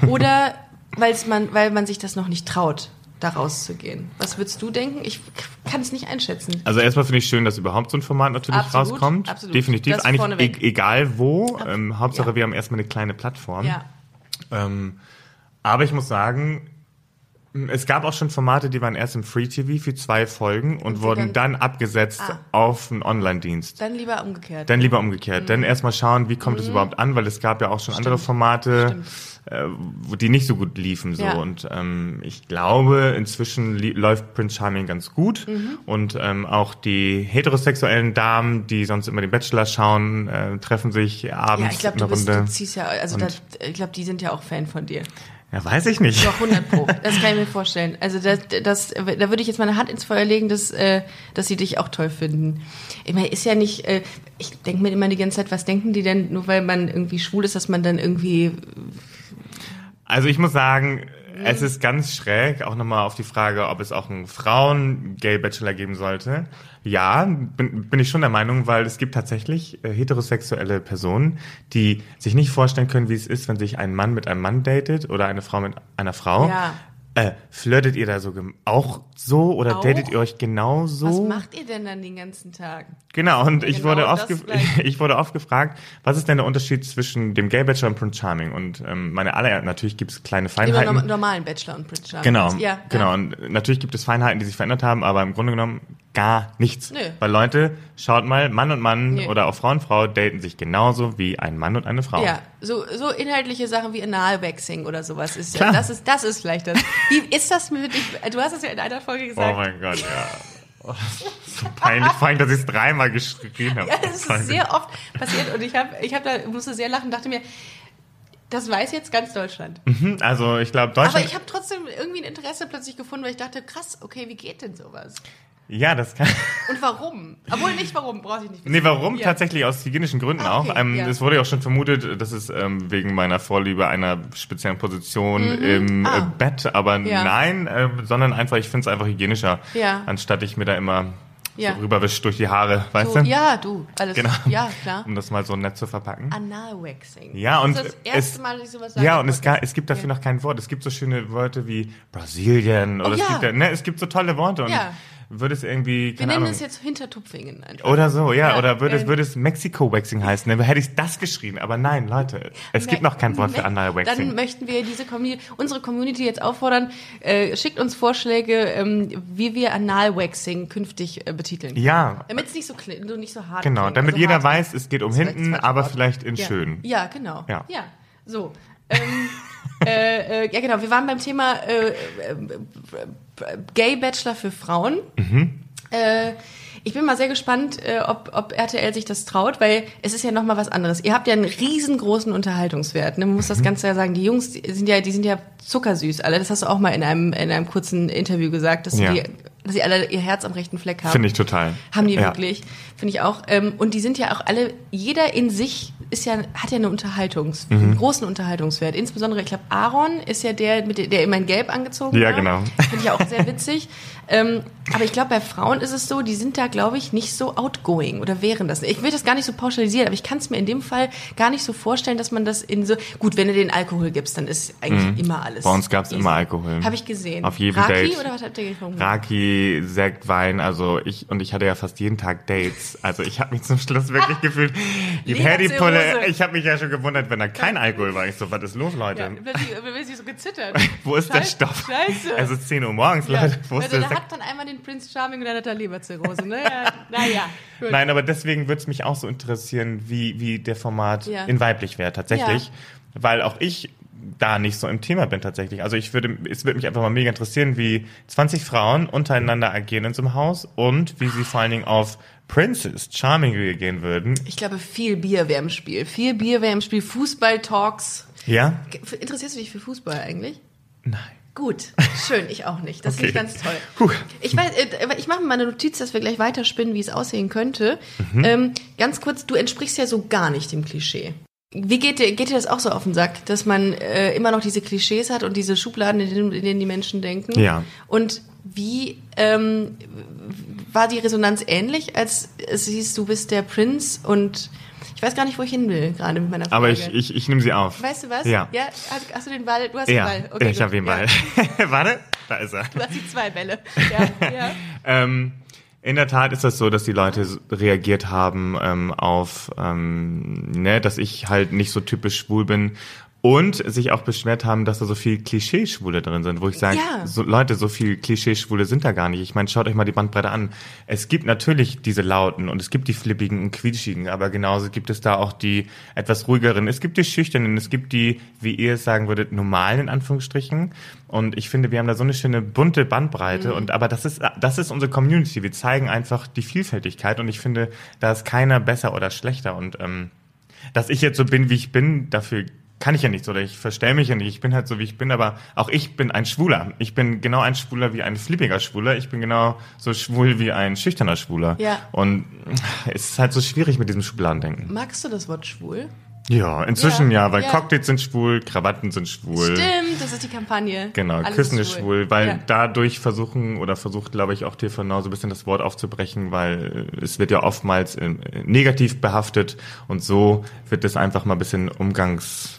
oder weil's man, weil man sich das noch nicht traut, da rauszugehen. Was würdest du denken? Ich kann es nicht einschätzen. also erstmal finde ich schön, dass überhaupt so ein Format natürlich Absolut, rauskommt. absolut. Definitiv. Das Eigentlich e egal wo. Ähm, Hauptsache, ja. wir haben erstmal eine kleine Plattform. Ja. Ähm, aber ich muss sagen, es gab auch schon Formate, die waren erst im Free TV für zwei Folgen und sie wurden dann- abgesetzt Ah. auf einen Online-Dienst. Dann lieber umgekehrt. Dann lieber umgekehrt. Mhm. Dann erstmal schauen, wie kommt es überhaupt an, weil es gab ja auch schon andere Formate, äh, die nicht so gut liefen. So. Ja. Und ähm, ich glaube, inzwischen läuft Prince Charming ganz gut. Mhm. Und ähm, auch die heterosexuellen Damen, die sonst immer den Bachelor schauen, äh, treffen sich abends Ja, ich glaube, du, bist, du ziehst ja, also Und- das, ich glaube, die sind ja auch Fan von dir. Ja, weiß ich nicht. Doch, 100 Pro. Das kann ich mir vorstellen. Also das, das, da würde ich jetzt meine Hand ins Feuer legen, dass, äh, dass sie dich auch toll finden. Ich meine, ist ja nicht, äh, ich denke mir immer die ganze Zeit, was denken die denn, nur weil man irgendwie schwul ist, dass man dann irgendwie, Also ich muss sagen, es ist ganz schräg, auch nochmal auf die Frage, ob es auch einen Frauen-Gay-Bachelor geben sollte. Ja, bin, bin ich schon der Meinung, weil es gibt tatsächlich äh, heterosexuelle Personen, die sich nicht vorstellen können, wie es ist, wenn sich ein Mann mit einem Mann datet oder eine Frau mit einer Frau. Ja. Äh, flirtet ihr da so auch so oder Auch? datet ihr euch genauso? was macht ihr denn dann den ganzen Tag? Genau, und ich, genau wurde oft ich wurde oft gefragt, was ist denn der Unterschied zwischen dem Gay Bachelor und Prince Charming? Und ähm, meine aller, natürlich gibt es kleine Über Feinheiten. norm normalen Bachelor und Prince Charming. Genau, Ja, genau. Ja. Und natürlich gibt es Feinheiten, die sich verändert haben, aber im Grunde genommen gar nichts. Nö. Weil Leute, schaut mal, Mann und Mann Nö. oder auch Frau und Frau daten sich genauso wie ein Mann und eine Frau. Ja, so, so inhaltliche Sachen wie Analwaxing oder sowas ist ja, das ist, das ist vielleicht das. Wie ist das mit dich? Du hast es ja in einer Folge Oh gesagt. mein Gott, ja. Oh, so peinlich, vor allem, dass ich es dreimal geschrien habe. Ja, das ist sehr oft passiert und ich habe, ich habe da musste sehr lachen, dachte mir, das weiß jetzt ganz Deutschland. Hm, Also ich glaube, Aber Deutschland... ich habe trotzdem irgendwie ein Interesse plötzlich gefunden, weil ich dachte, krass, okay, wie geht denn sowas? Ja, das kann... Und warum? Obwohl nicht warum, brauche ich nicht wissen. Nee, warum? Ja. Tatsächlich aus hygienischen Gründen Ah, okay, auch. Ähm, ja. Es wurde ja auch schon vermutet, dass es ähm, wegen meiner Vorliebe einer speziellen Position im Ah. äh, Bett, aber Ja. nein, äh, sondern einfach, ich finde es einfach hygienischer, Ja. anstatt ich mir da immer Ja. so rüberwisch durch die Haare, weißt So, du? ja, du, alles. Genau. Ja, klar. Um das mal so nett zu verpacken. Analwaxing. Ja, und das ist das erste es- Mal, dass ich sowas sage. Ja, und es, ga, es gibt dafür noch kein Wort. Es gibt so schöne Worte wie Brasilien oder Oh, es, ja. gibt, ja- ne, es gibt so tolle Worte und Ja. Würde es irgendwie, Wir nennen Ahnung, es jetzt Hintertupfingen einfach. oder so, ja, Ja, oder würde es, ähm, würde es Mexiko-Waxing heißen, dann hätte ich das geschrieben. Aber nein, Leute, es gibt noch kein Wort für Dann Anal-Waxing. möchten wir diese Community, unsere Community jetzt auffordern, äh, schickt uns Vorschläge, ähm, wie wir Analwaxing künftig äh, betiteln. Ja, Damit es nicht so, so nicht so hart genau, klingt. damit Also jeder weiß, es geht um hinten, aber Wort. vielleicht in ja. schön. Ja, genau. Ja. ja. So. Ähm, äh, äh, ja, genau. Wir waren beim Thema äh, äh, Gay Bachelor für Frauen. Mhm. Äh, Ich bin mal sehr gespannt, äh, ob, ob RTL sich das traut, weil es ist ja noch mal was anderes. Ihr habt ja einen riesengroßen Unterhaltungswert. Ne? Man muss das Ganze ja sagen. Die Jungs, die sind ja, die sind ja zuckersüß alle. Das hast du auch mal in einem, in einem kurzen Interview gesagt, dass Ja. die dass sie alle ihr Herz am rechten Fleck haben. Finde ich total. Haben die Ja. wirklich, finde ich auch. Ähm, und die sind ja auch alle, jeder in sich ist ja, hat ja eine Unterhaltungs, Mhm. einen großen Unterhaltungswert. Insbesondere, ich glaube, Aaron ist ja der, mit der, der immer in Gelb angezogen Ja, war. genau. Finde ich auch sehr witzig. Ähm, aber ich glaube, bei Frauen ist es so, die sind da, glaube ich, nicht so outgoing oder wären das. Ich will das gar nicht so pauschalisieren, aber ich kann es mir in dem Fall gar nicht so vorstellen, dass man das in so, gut, wenn du den Alkohol gibst, dann ist eigentlich immer alles. Mhm. Bei uns gab's easy. immer Alkohol. Habe ich gesehen. Auf jedem Raki Date. oder was habt ihr getrunken? Raki, Sekt, Wein, also ich und ich hatte ja fast jeden Tag Dates. Also ich habe mich zum Schluss wirklich gefühlt, die ich habe mich ja schon gewundert, wenn da kein Alkohol war. Ich so, was ist los, Leute? Ja, plötzlich, plötzlich so gezittert. Wo ist der Scheiße, Stoff? Scheiße. Es ist 10 Uhr morgens, ja. Leute. Wo ist der der Sekt? Hat dann einmal den Prince Charming und dann hat er Leberzirrhose, ne? Ja, naja, gut. Nein, aber deswegen würde es mich auch so interessieren, wie, wie der Format Ja. in weiblich wäre tatsächlich. Weil auch ich da nicht so im Thema bin tatsächlich. Also ich würde, es würde mich einfach mal mega interessieren, wie 20 Frauen untereinander agieren in so einem Haus und wie sie vor allen Dingen auf Princess Charming reagieren würden. Ich glaube, viel Bier wäre im Spiel. Viel Bier wäre im Spiel. Fußball-Talks. Ja? Interessierst du dich für Fußball eigentlich? Nein. Gut, schön, ich auch nicht. Das Okay. finde ich ganz toll. Puh. Ich weiß, äh, ich mache mir mal eine Notiz, dass wir gleich weiterspinnen, wie es aussehen könnte. Mhm. Ähm, ganz kurz, du entsprichst ja so gar nicht dem Klischee. Wie geht dir, geht dir das auch so auf den Sack, dass man äh, immer noch diese Klischees hat und diese Schubladen, in denen, in denen die Menschen denken? Ja. Und wie ähm, war die Resonanz ähnlich, als es hieß, du bist der Prinz und ich weiß gar nicht, wo ich hin will, gerade mit meiner Frage. Aber ich, ich, ich nehme sie auf. Weißt du was? Ja. ja hast, hast du den Ball? Du hast Ja, den Ball. Okay, ich habe den Ja. Ball. Warte, da ist er. Du hast die zwei Bälle. Ja, ja. Ähm, in der Tat ist das so, dass die Leute reagiert haben ähm, auf, ähm, ne, dass ich halt nicht so typisch schwul bin und sich auch beschwert haben, dass da so viel Klischeeschwule drin sind, wo ich sage, Ja. so, Leute, so viel Klischeeschwule sind da gar nicht. Ich meine, schaut euch mal die Bandbreite an. Es gibt natürlich diese Lauten und es gibt die Flippigen und Quietschigen, aber genauso gibt es da auch die etwas ruhigeren. Es gibt die Schüchternen, es gibt die, wie ihr es sagen würdet, normalen in Anführungsstrichen. Und ich finde, wir haben da so eine schöne bunte Bandbreite. Und aber das ist das ist unsere Community. Wir zeigen einfach die Vielfältigkeit und ich finde, da ist keiner besser oder schlechter. Und ähm, dass ich jetzt so bin, wie ich bin, dafür kann ich ja nichts oder ich verstell mich ja nicht. Ich bin halt so, wie ich bin, aber auch ich bin ein Schwuler. Ich bin genau ein Schwuler wie ein flippiger Schwuler. Ich bin genau so schwul wie ein schüchterner Schwuler. Ja. Und es ist halt so schwierig mit diesem Schubladendenken. Magst du das Wort schwul? Ja, inzwischen Ja, ja, weil ja. Cocktails sind schwul, Krawatten sind schwul. Stimmt, das ist die Kampagne. Genau, Alles Küssen ist schwul, weil Ja. dadurch versuchen oder versucht, glaube ich, auch TV so ein bisschen das Wort aufzubrechen, weil äh, es wird ja oftmals äh, negativ behaftet und so wird es einfach mal ein bisschen umgangs...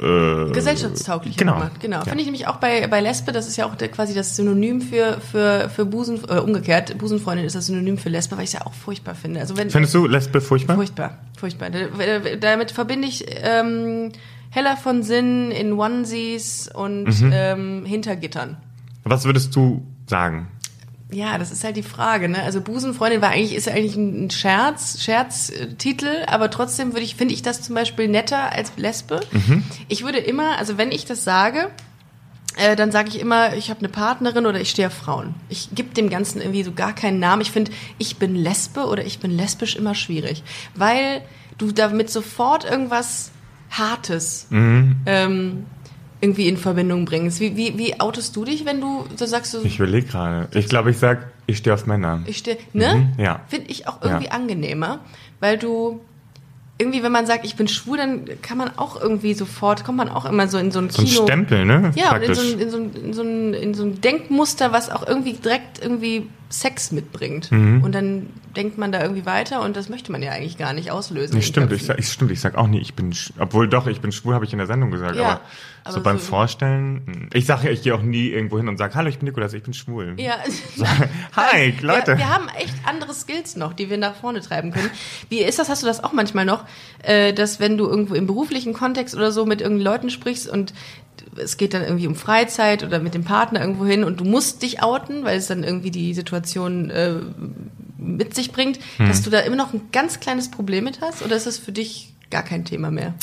Äh, gesellschaftstauglich Genau. gemacht. Genau. Ja. Finde ich nämlich auch bei, bei Lesbe, das ist ja auch der, quasi das Synonym für, für, für Busen, äh, umgekehrt, Busenfreundin ist das Synonym für Lesbe, weil ich es ja auch furchtbar finde. Also wenn, Findest du Lesbe furchtbar? Furchtbar, furchtbar. Da- da- Damit verbinde ich ähm, Heller von Sinn in Onesies und Mhm. ähm, hinter Gittern. Was würdest du sagen? Ja, das ist halt die Frage, ne? Also Busenfreundin war eigentlich, ist ja eigentlich ein Scherz, Scherztitel, aber trotzdem würde ich, finde ich das zum Beispiel netter als Lesbe. Ich würde immer, also wenn ich das sage, äh, dann sage ich immer, ich habe eine Partnerin oder ich stehe auf Frauen. Ich gebe dem Ganzen irgendwie so gar keinen Namen. Ich finde, ich bin Lesbe oder ich bin lesbisch immer schwierig, weil du damit sofort irgendwas Hartes ähm, irgendwie in Verbindung bringst. Wie, wie, wie outest du dich, wenn du so sagst, du, Ich überlege gerade. Ich glaube, ich sag, ich stehe auf Männer. ich stehe, ne? Mhm, ja. Finde ich auch irgendwie Ja. angenehmer, weil du irgendwie, wenn man sagt, ich bin schwul, dann kann man auch irgendwie sofort, kommt man auch immer so in so ein So ein Kino. Stempel, ne? Ja, und in so, ein, in, so ein, in, so ein, in so ein Denkmuster, was auch irgendwie direkt irgendwie Sex mitbringt. Mhm. Und dann denkt man da irgendwie weiter und das möchte man ja eigentlich gar nicht auslösen. Nee, stimmt, ich ich, stimmt, ich sag auch nie, ich bin, obwohl doch, ich bin schwul, habe ich in der Sendung gesagt, Ja, aber, aber so beim so- Vorstellen, hm. ich sage ja, ich gehe auch nie irgendwo hin und sage, hallo, ich bin Nikolas, ich bin schwul. Ja. Hi, Leute. Wir, wir haben echt andere Skills noch, die wir nach vorne treiben können. Wie ist das? Hast du das auch manchmal noch, äh, dass wenn du irgendwo im beruflichen Kontext oder so mit irgendwelchen Leuten sprichst und es geht dann irgendwie um Freizeit oder mit dem Partner irgendwo hin und du musst dich outen, weil es dann irgendwie die Situation äh, mit sich bringt, Hm. dass du da immer noch ein ganz kleines Problem mit hast? Oder ist das für dich gar kein Thema mehr?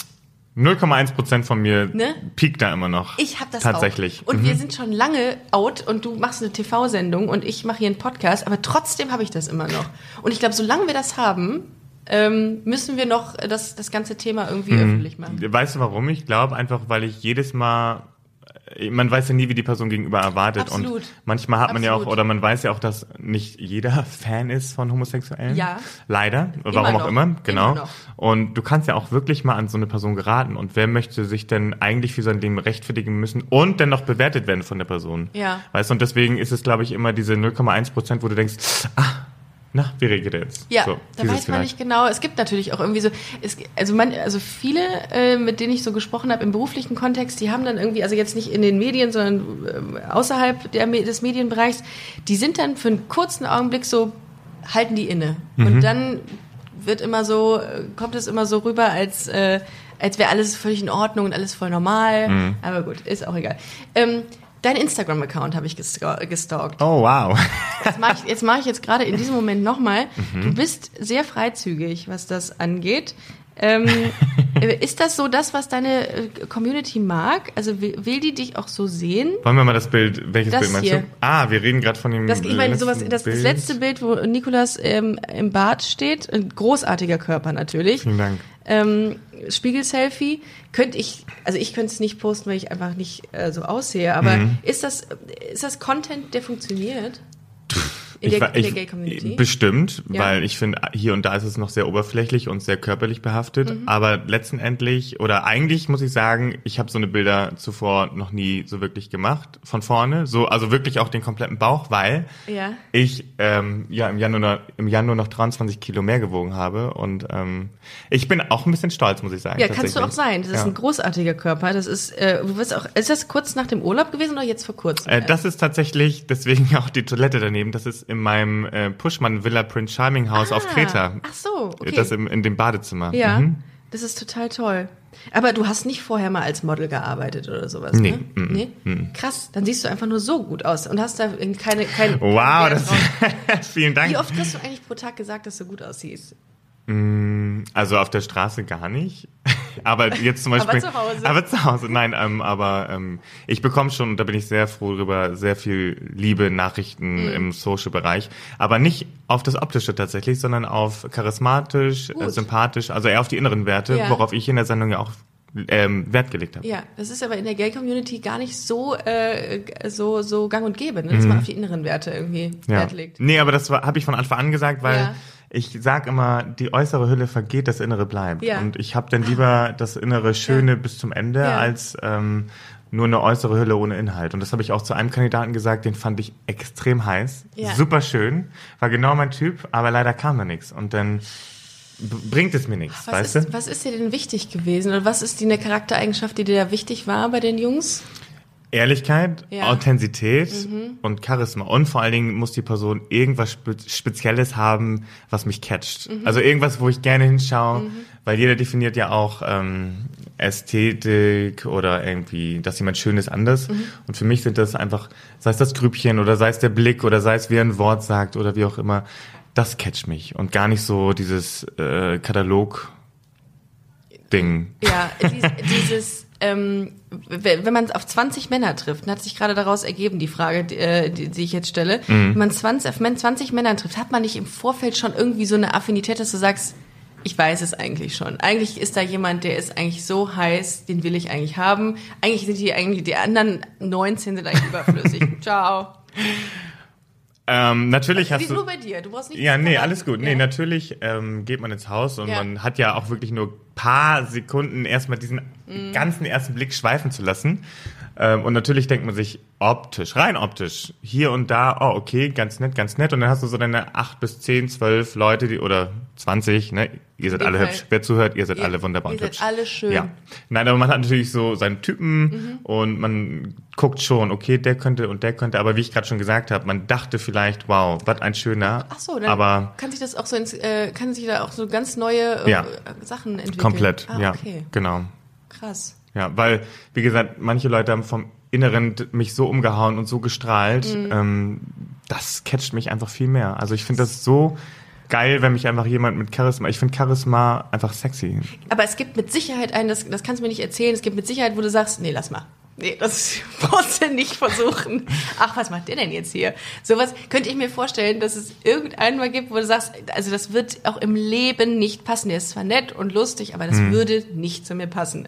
0,1 Prozent von mir Ne? piekt da immer noch. Ich habe das Tatsächlich. auch. Und Mhm. wir sind schon lange out und du machst eine TV-Sendung und ich mache hier einen Podcast, aber trotzdem habe ich das immer noch. Und ich glaube, solange wir das haben, ähm, müssen wir noch das, das ganze Thema irgendwie Mhm. öffentlich machen. Weißt du warum? Ich glaube einfach, weil ich jedes Mal, äh, man weiß ja nie, wie die Person gegenüber erwartet. Absolut. Und manchmal hat man ja auch, Absolut. oder man weiß ja auch, dass nicht jeder Fan ist von Homosexuellen. Ja. Leider. Warum noch. auch immer. Genau. Immer. Und du kannst ja auch wirklich mal an so eine Person geraten. Und wer möchte sich denn eigentlich für sein Leben rechtfertigen müssen und dann noch bewertet werden von der Person? Ja. Weißt du, und deswegen ist es, glaube ich, immer diese 0,1 Prozent, wo du denkst, ah, na, wie regelt er jetzt? Ja, so, da weiß man vielleicht. nicht genau. Es gibt natürlich auch irgendwie so, es, also, man, also viele, äh, mit denen ich so gesprochen habe im beruflichen Kontext, die haben dann irgendwie, also jetzt nicht in den Medien, sondern äh, außerhalb der, des Medienbereichs, die sind dann für einen kurzen Augenblick so, halten die inne. Mhm. Und dann wird immer so, äh, kommt es immer so rüber, als, äh, als wäre alles völlig in Ordnung und alles voll normal. Mhm. Aber gut, ist auch egal. Ähm, Dein Instagram-Account habe ich gestalk- gestalkt. Oh, wow. Das mache ich, jetzt mache ich jetzt gerade in diesem Moment nochmal. Mhm. Du bist sehr freizügig, was das angeht. Ähm, äh, ist das so das, was deine äh, Community mag? Also will, die dich auch so sehen? Wollen wir mal das Bild, welches Das Bild meinst hier. du? Ah, wir reden gerade von dem Das, ich meine, sowas, das, das letzte Bild, wo Nikolas ähm, im Bad steht, ein großartiger Körper natürlich. Vielen Dank. Ähm, Spiegel-Selfie könnte ich, also ich könnte es nicht posten, weil ich einfach nicht äh, so aussehe. Aber Mhm. ist das, ist das Content, der funktioniert? In Ich der, wa- in der ich- Gay-Community? Bestimmt, Ja. weil ich finde, hier und da ist es noch sehr oberflächlich und sehr körperlich behaftet. Mhm. Aber letztendlich, oder eigentlich muss ich sagen, ich habe so eine Bilder zuvor noch nie so wirklich gemacht, von vorne. So, also wirklich auch den kompletten Bauch, weil Ja. ich ähm, ja im Januar, im Januar noch 23 Kilo mehr gewogen habe. Und ähm, ich bin auch ein bisschen stolz, muss ich sagen. Ja, kannst du auch sein. Das ist Ja. ein großartiger Körper. Das ist, äh, du wirst auch, ist das kurz nach dem Urlaub gewesen oder jetzt vor kurzem? Äh, das ist tatsächlich, deswegen auch die Toilette daneben, das ist in meinem äh, Puschmann Villa Prince Charming auf Ah, Kreta. Ach so, okay. Das im, in dem Badezimmer. ja, Mhm. das ist total toll. Aber du hast nicht vorher mal als Model gearbeitet oder sowas, Nee, ne? mm, nee? Krass, dann siehst du einfach nur so gut aus und hast da keine, kein Wow, das, vielen Dank. Wie oft kriegst du eigentlich pro Tag gesagt, dass du gut aussiehst? Also auf der Straße gar nicht. Aber jetzt zum Beispiel. Aber zu Hause. Aber zu Hause, nein, ähm, aber ähm, ich bekomme schon, und da bin ich sehr froh drüber, sehr viel Liebe, Nachrichten Mhm. im Social-Bereich. Aber nicht auf das Optische tatsächlich, sondern auf charismatisch, äh, sympathisch, also eher auf die inneren Werte, Ja. worauf ich in der Sendung ja auch ähm, Wert gelegt habe. Ja, das ist aber in der Gay-Community gar nicht so, äh, so, so gang und gäbe, ne? dass Mhm. man auf die inneren Werte irgendwie Wert legt. Nee, aber das habe ich von Anfang an gesagt, weil Ja. Ich sag immer, die äußere Hülle vergeht, das Innere bleibt. Ja. Und ich habe dann lieber das Innere Schöne Ja. bis zum Ende Ja. als ähm, nur eine äußere Hülle ohne Inhalt. Und das habe ich auch zu einem Kandidaten gesagt, den fand ich extrem heiß, Ja. super schön, war genau mein Typ, aber leider kam da nichts. Und dann bringt es mir nichts, Was weißt ist, du? was ist dir denn wichtig gewesen? Oder was ist die eine Charaktereigenschaft, die dir da wichtig war bei den Jungs? Ehrlichkeit, Ja. Mhm. Authentizität und Charisma. Und vor allen Dingen muss die Person irgendwas Spe Spezielles haben, was mich catcht. Mhm. Also irgendwas, wo ich gerne hinschaue, weil jeder definiert ja auch ähm, Ästhetik oder irgendwie, dass jemand schön ist, anders. Mhm. Und für mich sind das einfach, sei es das Grübchen oder sei es der Blick oder sei es, wie er ein Wort sagt oder wie auch immer, das catcht mich. Und gar nicht so dieses äh, Katalog-Ding. Ja, dies, dieses, ähm, wenn man auf 20 Männer trifft, hat sich gerade daraus ergeben, die Frage, die, äh, die, die ich jetzt stelle, Mhm. wenn man 20, auf Men- 20 Männern trifft, hat man nicht im Vorfeld schon irgendwie so eine Affinität, dass du sagst, ich weiß es eigentlich schon. Eigentlich ist da jemand, der ist eigentlich so heiß, den will ich eigentlich haben. Eigentlich sind die eigentlich, die anderen 19 sind eigentlich überflüssig. Ciao. Ähm, natürlich Die hast du... nur bei dir. Du brauchst nicht. Ja, nee, alles gut. Nee, Ja. natürlich ähm, geht man ins Haus und Ja. man hat ja auch wirklich nur paar Sekunden erstmal diesen Mhm. ganzen ersten Blick schweifen zu lassen. Ähm, und natürlich denkt man sich optisch, rein optisch, hier und da, oh, okay, ganz nett, ganz nett. Und dann hast du so deine acht bis zehn, zwölf Leute, die, oder 20, ne? Ihr seid alle Fall. hübsch. Wer zuhört, ihr seid Ihr- alle wunderbar ihr und seid hübsch. alle schön. Ja. Nein, aber man hat natürlich so seinen Typen Mhm. und man guckt schon, okay, der könnte und der könnte, aber wie ich gerade schon gesagt habe, man dachte vielleicht, wow, was ein schöner. Ach so, dann aber kann sich das auch so ins, äh, kann sich da auch so ganz neue äh, Ja. Sachen entwickeln. komplett, ah, ja, Okay, genau. krass. Ja, weil, wie gesagt, manche Leute haben vom Inneren mich so umgehauen und so gestrahlt, Mhm. ähm, das catcht mich einfach viel mehr. Also ich finde das so geil, wenn mich einfach jemand mit Charisma, ich finde Charisma einfach sexy. Aber es gibt mit Sicherheit einen, das, das kannst du mir nicht erzählen, es gibt mit Sicherheit, wo du sagst, nee, lass mal. Nee, das musst du nicht versuchen. Ach, was macht der denn jetzt hier? Sowas könnte ich mir vorstellen, dass es irgendeinen mal gibt, wo du sagst, also das wird auch im Leben nicht passen. Der ist zwar nett und lustig, aber das würde nicht zu mir passen.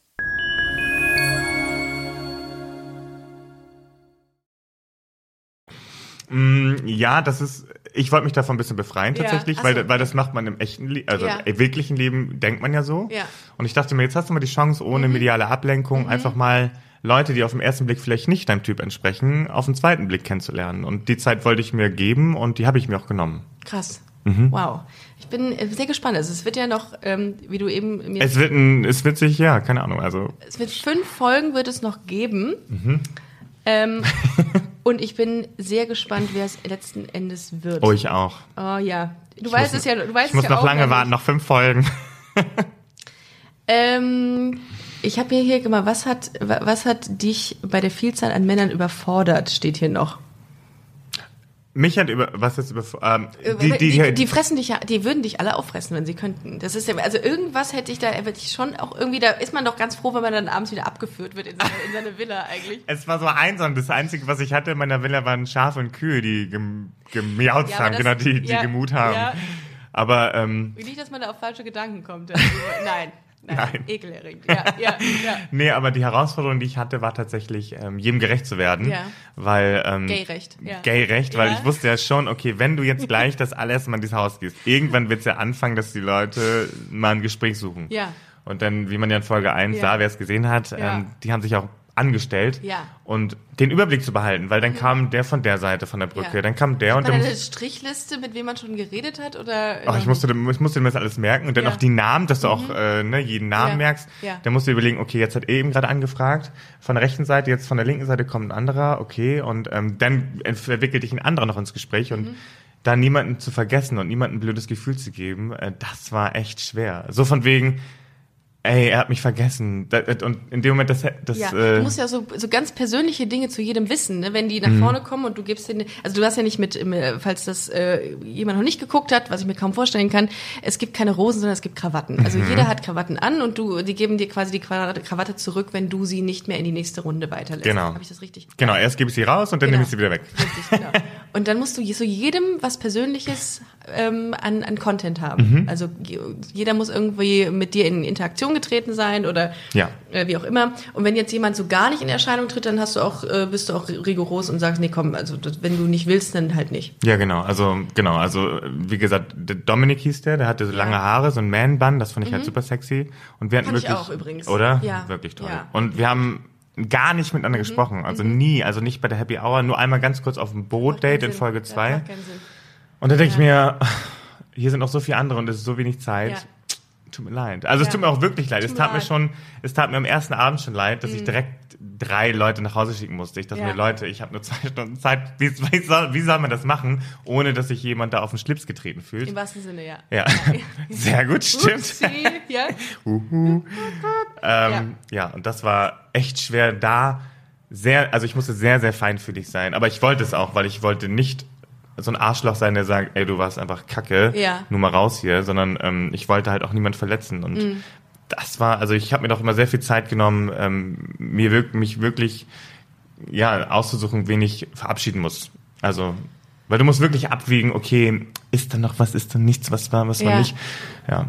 Mm, Ja, das ist, ich wollte mich davon ein bisschen befreien Ja, tatsächlich, ach weil, so. weil das macht man im echten Leben, also Ja. im wirklichen Leben denkt man ja so. Ja. Und ich dachte mir, jetzt hast du mal die Chance, ohne Mhm. mediale Ablenkung einfach mal Leute, die auf den ersten Blick vielleicht nicht deinem Typ entsprechen, auf den zweiten Blick kennenzulernen. Und die Zeit wollte ich mir geben und die habe ich mir auch genommen. Krass. Mhm. Wow. Ich bin sehr gespannt. Also es wird ja noch, ähm, wie du eben mir Es wird ein, es wird sich, ja, keine Ahnung, also Es wird fünf Folgen wird es noch geben. Mhm. Ähm, und ich bin sehr gespannt, wer es letzten Endes wird. oh, ich auch. Oh ja. Du Ich weißt muss- es ja, du weißt Ich muss ja noch auch lange warten, noch fünf Folgen. Ähm, ich habe mir hier gemacht, was hat, wa- was hat dich bei der Vielzahl an Männern überfordert, steht hier noch. Mich hat über, was ist über, ähm, Die, die, die, die, fressen dich ja, die würden dich alle auffressen, wenn sie könnten. Das ist ja, also irgendwas hätte ich da, hätte ich schon auch irgendwie, da ist man doch ganz froh, wenn man dann abends wieder abgeführt wird in seine, in seine Villa eigentlich. Es war so einsam. Das Einzige, was ich hatte in meiner Villa, waren Schafe und Kühe, die gem, gemiaut Ja, haben, das- genau, die, die ja, gemut haben. ja. Aber ähm, Nicht, dass man da auf falsche Gedanken kommt. Also, nein, nein, Nein. ekelerregend. Ja, ja, ja. nee, aber die Herausforderung, die ich hatte, war tatsächlich, ähm, jedem gerecht zu werden. Ja. Weil ähm, Gay-Recht, ja. Gay-Recht, weil Ja. ich wusste ja schon, okay, wenn du jetzt gleich das allererste Mal in dieses Haus gehst, irgendwann wird es ja anfangen, dass die Leute mal ein Gespräch suchen. Ja. Und dann, wie man ja in Folge 1 Ja. sah, wer es gesehen hat, ähm, die haben sich auch angestellt Ja. und den Überblick zu behalten, weil dann kam der von der Seite von der Brücke, Ja. dann kam der und Hat man dann eine Strichliste, mit wem man schon geredet hat? Oder Ach, ich musste, ich musste mir das alles merken und dann Ja. Mhm. auch die Namen, dass du auch äh, ne, jeden Namen Ja. merkst. Ja. Dann musst du überlegen, okay, jetzt hat er eben gerade angefragt, von der rechten Seite, jetzt von der linken Seite kommt ein anderer, okay, und ähm, dann verwickelt dich ein anderer noch ins Gespräch und Mhm. da niemanden zu vergessen und niemandem ein blödes Gefühl zu geben, äh, das war echt schwer. So von wegen, ey, er hat mich vergessen. Und in dem Moment, das, das Ja, äh, du musst ja so, so ganz persönliche Dinge zu jedem wissen, ne? wenn die nach Mhm. vorne kommen und du gibst den, also du hast ja nicht mit, äh, falls das äh, jemand noch nicht geguckt hat, was ich mir kaum vorstellen kann, es gibt keine Rosen, sondern es gibt Krawatten. Also Mhm. jeder hat Krawatten an und du, die geben dir quasi die Krawatte, zurück, wenn du sie nicht mehr in die nächste Runde weiterlässt. Genau. Habe ich das richtig? genau, erst gebe ich sie raus und dann Genau. nehme ich sie wieder weg. Richtig, genau. Und dann musst du so jedem was Persönliches ähm, an, an Content Mhm. haben. Also je- jeder muss irgendwie mit dir in Interaktion getreten sein oder Ja. äh, wie auch immer. Und wenn jetzt jemand so gar nicht in Erscheinung tritt, dann hast du auch, äh, bist du auch rigoros und sagst, nee, komm, also das, wenn du nicht willst, dann halt nicht. Ja, genau. Also, genau. Also, wie gesagt, Dominik hieß der, der hatte so lange Haare, so ein Man-Bun, das fand ich halt super sexy. Und wir hatten ich wirklich. auch übrigens. Oder? Ja. Wirklich toll. Ja. Und wir haben gar nicht miteinander gesprochen. Also nie. Also nicht bei der Happy Hour, nur einmal ganz kurz auf dem Boot-Date in. Folge Ja, 2. macht keinen Sinn. Und da denke ich mir, hier sind noch so viele andere und es ist so wenig Zeit. Ja. Tut mir leid. Also es Ja. tut mir auch wirklich leid. Tut Es mir tat mir. Mhm. schon, es tat mir am ersten Abend schon leid, dass ich direkt drei Leute nach Hause schicken musste. Ich dachte Ja. mir, Leute, ich habe nur zwei Stunden Zeit. Wie, wie, soll, wie soll man das machen, ohne dass sich jemand da auf den Schlips getreten fühlt? Im wahrsten Sinne, ja. Ja, sehr gut, stimmt. Upsi, ja. Uhu. Ähm, ja. und das war echt schwer, da sehr, also ich musste sehr, sehr feinfühlig sein. Aber ich wollte es auch, weil ich wollte nicht so ein Arschloch sein, der sagt, ey, du warst einfach kacke, Ja. nur mal raus hier, sondern ähm, ich wollte halt auch niemand verletzen. Und Mhm. das war, also ich habe mir doch immer sehr viel Zeit genommen, ähm, mir wirk mich wirklich ja, auszusuchen, wen ich verabschieden muss. Also, weil du musst wirklich abwägen, okay, ist da noch was, ist da nichts, was war, was war Ja. nicht. Ja.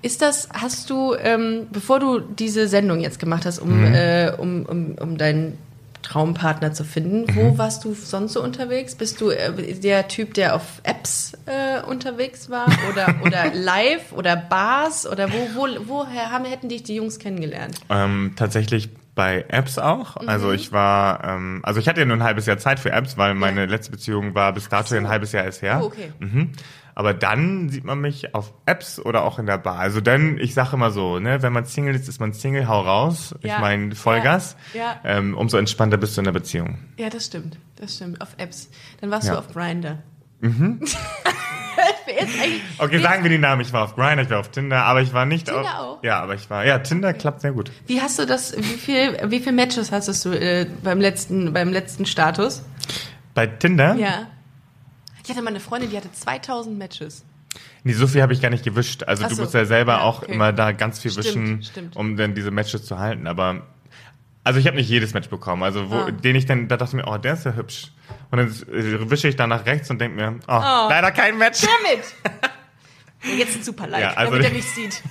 Ist das, hast du, ähm, bevor du diese Sendung jetzt gemacht hast, um, Mhm. äh, um, um, um deinen Traumpartner zu finden, Mhm. wo warst du sonst so unterwegs? Bist du äh, der Typ, der auf Apps äh, unterwegs war oder, oder live oder Bars oder wo, wo, woher haben, hätten dich die Jungs kennengelernt? Ähm, tatsächlich bei Apps auch. Mhm. Also ich war, ähm, also ich hatte ja nur ein halbes Jahr Zeit für Apps, weil meine letzte Beziehung war bis dato ein halbes Jahr erst her. Oh, okay. Mhm. Aber dann sieht man mich auf Apps oder auch in der Bar. Also dann, ich sage immer so, ne, wenn man Single ist, ist man Single, hau raus. Ja. Ich meine Vollgas. Ja. Ähm, umso entspannter bist du in der Beziehung. Ja, das stimmt, das stimmt. Auf Apps. Dann warst Ja. du auf Grindr. Mhm. Okay, sagen wir die Namen. Ich war auf Grindr, ich war auf Tinder, aber ich war nicht Tinder auf. auch? Ja, aber ich war. Ja, Tinder klappt sehr gut. Wie hast du das, wie viel, wie viel Matches hattest du äh, beim letzten, beim letzten Status? Bei Tinder? Ja. Ich hatte mal eine Freundin, die hatte 2000 Matches. Nee, so viel habe ich gar nicht gewischt. Also Ach du so. musst ja selber Ja, auch okay. immer da ganz viel Stimmt, wischen, stimmt. um dann diese Matches zu halten. Aber also ich habe nicht jedes Match bekommen. Also wo, Ah. den ich dann, da dachte ich mir, oh, der ist ja hübsch. Und dann wische ich da nach rechts und denke mir, oh, leider kein Match. Damit! Jetzt ein super Like, Ja, also- damit er mich sieht.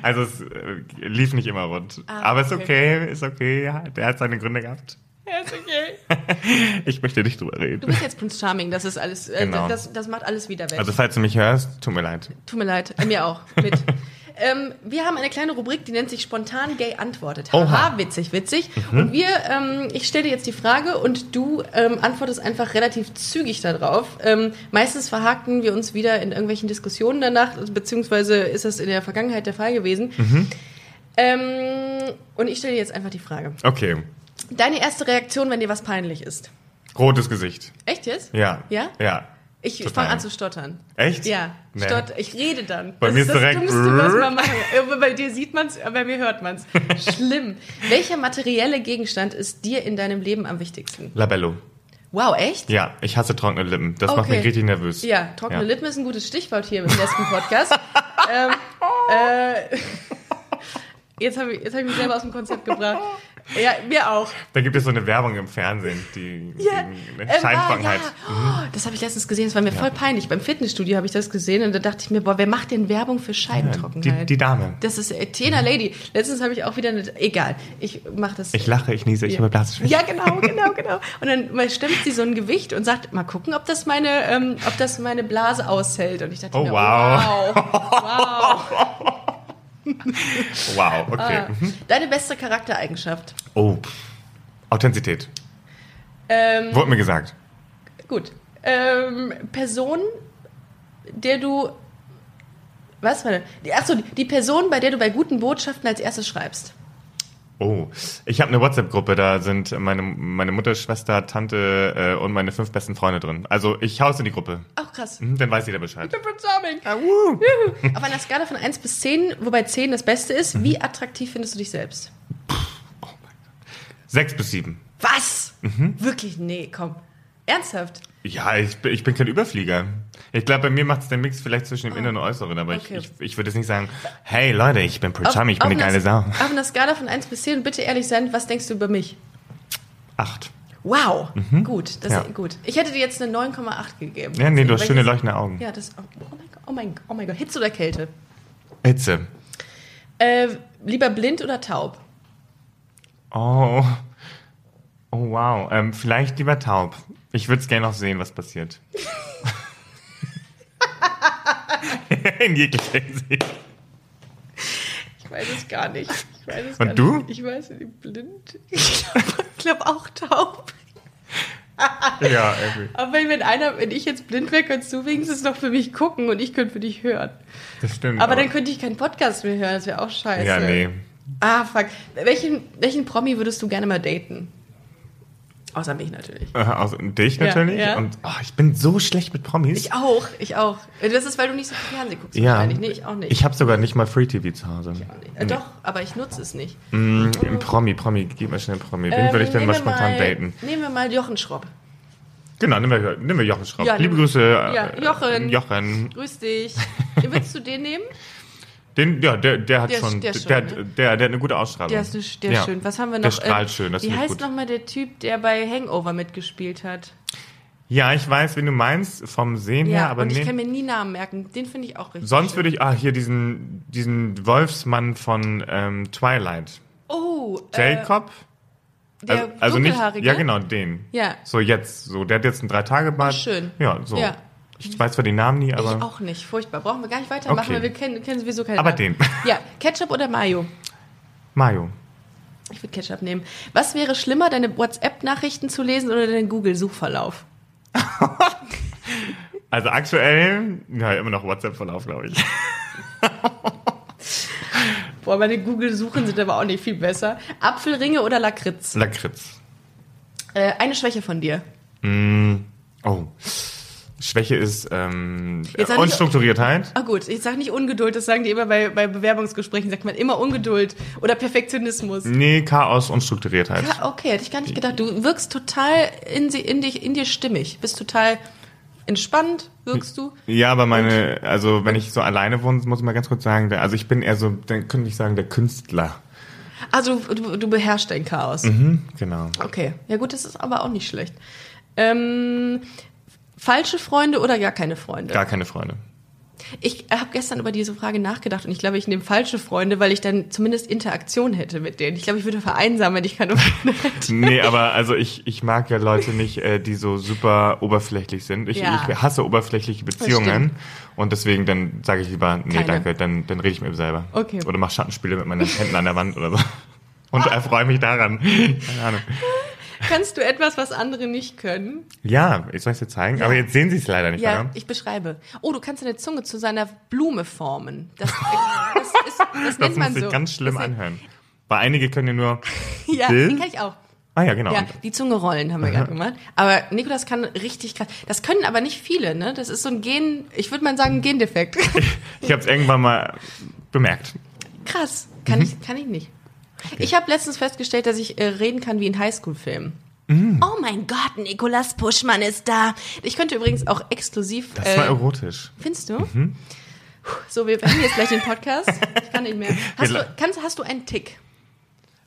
Also es äh, lief nicht immer rund. Ah, Aber ist okay. okay, ist okay. Ja, der hat seine Gründe gehabt. Ja, ist okay. Ich möchte nicht drüber Du reden. bist jetzt Prince Charming, das ist alles, äh, Genau. das, das macht alles wieder weg. Also falls du mich hörst, tut mir leid. Tut mir leid, äh, mir auch. Mit. ähm, wir haben eine kleine Rubrik, die nennt sich Spontan Gay antwortet. Haha, witzig, witzig. Und wir, ähm, ich stelle dir jetzt die Frage und du ähm, antwortest einfach relativ zügig darauf. Ähm, meistens verhakten wir uns wieder in irgendwelchen Diskussionen danach, beziehungsweise ist das in der Vergangenheit der Fall gewesen. Ähm, und ich stelle dir jetzt einfach die Frage. Okay. Deine erste Reaktion, wenn dir was peinlich ist. Rotes Gesicht. Echt jetzt? Ja. Ja? Ja. Ich fange an zu stottern. Echt? Ja, Nee. Stott, ich rede dann. Bei das mir ist das direkt Dümmste, was man machen kann. Aber Bei dir sieht man es, bei mir hört man es. Schlimm. Welcher materielle Gegenstand ist dir in deinem Leben am wichtigsten? Labello. Wow, echt? Ja, ich hasse trockene Lippen. Das macht Okay. mich richtig nervös. Ja, trockene Ja. Lippen ist ein gutes Stichwort hier im letzten Podcast. ähm, äh, jetzt habe ich, jetzt hab ich mich selber aus dem Konzept gebracht. Ja, mir auch. Da gibt es so eine Werbung im Fernsehen, die, Ja, die eine ähm, Scheintrockenheit. ah, ja. Oh, das habe ich letztens gesehen, das war mir voll peinlich. Beim Fitnessstudio habe ich das gesehen und da dachte ich mir, boah, wer macht denn Werbung für Die, Scheidentrockenheit? die Dame. Das ist äh, Tena Lady. Letztens habe ich auch wieder eine. Egal, ich mache das. Ich lache, ich niese, ich habe Blasenschwäche. ja, genau, genau, genau. Und dann mal stemmt sie so ein Gewicht und sagt, mal gucken, ob das meine, ähm, ob das meine Blase aushält. Und ich dachte Oh, mir, wow. wow, wow. Wow, okay. Ah. Deine beste Charaktereigenschaft. Oh. Authentizität. Ähm, Wurde mir gesagt. gut. Ähm, Person, der du. Was? Achso, die Person, bei der du bei guten Botschaften als erstes schreibst. Oh, ich habe eine WhatsApp-Gruppe, da sind meine, meine Mutter, Schwester, Tante äh, und meine fünf besten Freunde drin. Also ich hau's in die Gruppe. Ach, krass. Mhm, dann weiß jeder Bescheid. Prince Charming. Ah, wuh. Auf einer Skala von 1 bis 10, wobei 10 das Beste ist, Mhm. wie attraktiv findest du dich selbst? Sechs bis sieben. Was? Mhm. Wirklich? Nee, komm. Ernsthaft? Ja, ich, bin- ich bin kein Überflieger. Ich glaube, bei mir macht es den Mix vielleicht zwischen dem Inneren und Äußeren, aber. Okay. ich, ich, ich würde jetzt nicht sagen, hey Leute, ich bin Prince Charming, ich bin eine geile Sau. Auf einer Skala von 1 bis 10, bitte ehrlich sein, was denkst du über mich? Acht. Wow, gut, das Ja. ist gut. Ich hätte dir jetzt eine 9,8 gegeben. Ja, nee, du hast schöne leuchtende Augen. Ja, das. Oh mein Gott, oh mein, oh mein Gott. Hitze oder Kälte? Hitze. Äh, lieber blind oder taub? Oh. Oh wow. Ähm, vielleicht lieber taub. Ich würde es gerne noch sehen, was passiert. In jeglicher Hinsicht. Ich weiß es gar nicht. Ich weiß es Und du? Nicht. Ich weiß nicht, blind. Ich glaube glaub auch taub. Ja, irgendwie. Aber wenn, einer, wenn ich jetzt blind wäre, könntest du wenigstens noch für mich gucken und ich könnte für dich hören. Das stimmt. Aber dann könnte ich keinen Podcast mehr hören, das wäre auch scheiße. Ja, nee. Ah, fuck. Welchen, welchen Promi würdest du gerne mal daten? Außer mich natürlich. Äh, außer dich Ja, natürlich. ja. Und oh, ich bin so schlecht mit Promis. Ich auch, ich auch. Das ist, weil du nicht so viel Fernsehen guckst ja. Nee, ich auch nicht. Ich habe sogar nicht mal Free TV zu Hause. äh, doch, aber ich nutze es nicht. Mm, Promi, Promi, gib mal schnell Promi. Wen würde ich denn Ähm, mal nehmen spontan daten? Nehmen wir mal Jochen Schropp. Genau, nimm wir, nimm wir Jochen Schraub. Ja, Liebe Grüße. äh, Ja, Jochen. Jochen. Grüß dich. Willst du den nehmen? Den, ja, der, der hat Der schon, der der, ist der, schön, ne? der, der hat eine gute Ausstrahlung. Der ist, der ist Ja. schön. Was haben wir noch? Der strahlt Ähm, schön, das Wie heißt nochmal der Typ, der bei Hangover mitgespielt hat? Ja, ich weiß, wen du meinst, vom Sehen her, aber und ich kann mir nie Namen merken. Den finde ich auch richtig Sonst schön. würde ich, ah, hier diesen, diesen Wolfsmann von ähm, Twilight. Oh, äh, Jacob? der also, also nicht, ja genau, den. Ja. So jetzt, so, der hat jetzt ein Drei-Tage-Bad. Ach, schön. Ja, so. Ja. Ich weiß zwar die Namen nie, Ich aber auch nicht. Furchtbar. Brauchen wir gar nicht weitermachen, Okay. weil wir kennen, kennen sowieso keine Aber Namen. den. Ja, Ketchup oder Mayo? Mayo. Ich würde Ketchup nehmen. Was wäre schlimmer, deine WhatsApp-Nachrichten zu lesen oder deinen Google-Suchverlauf? Also aktuell, ja, immer noch WhatsApp-Verlauf, glaube ich. Boah, meine Google-Suchen sind aber auch nicht viel besser. Apfelringe oder Lakritz? Lakritz. Äh, eine Schwäche von dir. Oh. Schwäche ist ähm, Unstrukturiertheit. Ah gut, ich sage nicht Ungeduld, das sagen die immer bei, bei Bewerbungsgesprächen, sagt man immer Ungeduld oder Perfektionismus. Nee, Chaos, Unstrukturiertheit. Ja, okay, hätte ich gar nicht gedacht. Du wirkst total in, sie- in, dich, in dir stimmig, bist total entspannt, wirkst du. Ja, aber meine, also wenn ich so alleine wohne, muss ich mal ganz kurz sagen, der, also ich bin eher so, dann könnte ich sagen, der Künstler. Also du, du, beherrschst dein Chaos. Hm, genau. Okay, ja gut, das ist aber auch nicht schlecht. Ähm, falsche Freunde oder gar keine Freunde? Gar keine Freunde. Ich habe gestern über diese Frage nachgedacht und ich glaube, ich nehme falsche Freunde, weil ich dann zumindest Interaktion hätte mit denen. Ich glaube, ich würde vereinsamen, wenn ich keine Freunde hätte. Nee, aber also ich, ich mag ja Leute nicht, äh, die so super oberflächlich sind. Ich, Ja. ich hasse oberflächliche Beziehungen. Und deswegen dann sage ich lieber, nee, Keine. danke, dann, dann rede ich mit mir selber. Okay. Oder mach Schattenspiele mit meinen Händen an der Wand oder so. Und erfreue mich daran. Keine Ahnung. Kannst du etwas, was andere nicht können? Ja, ich soll es dir zeigen, aber jetzt sehen sie es leider nicht Ja, mehr. ich beschreibe. Oh, du kannst deine Zunge zu seiner Blume formen. Das, das, ist, das Das muss sich so. ganz schlimm das, anhören. Weil einige können ja nur. Ja, Bill? den kann ich auch. Ah ja, genau. Ja, die Zunge rollen haben wir gerade gemacht. Aber Nikolas kann richtig krass. Das können aber nicht viele, ne? Das ist so ein Gen, ich würde mal sagen, ein Gendefekt. Ich habe es irgendwann mal bemerkt. Krass. Kann ich, kann ich nicht. Ich habe letztens festgestellt, dass ich äh, reden kann wie in Highschool-Filmen. Mhm. Oh mein Gott, Nikolas Puschmann ist da. Ich könnte übrigens auch exklusiv. Das äh, war erotisch. Findest du? Mhm. So, wir beenden jetzt gleich den Podcast. Ich kann nicht mehr. Hast du, kannst, hast du einen Tick?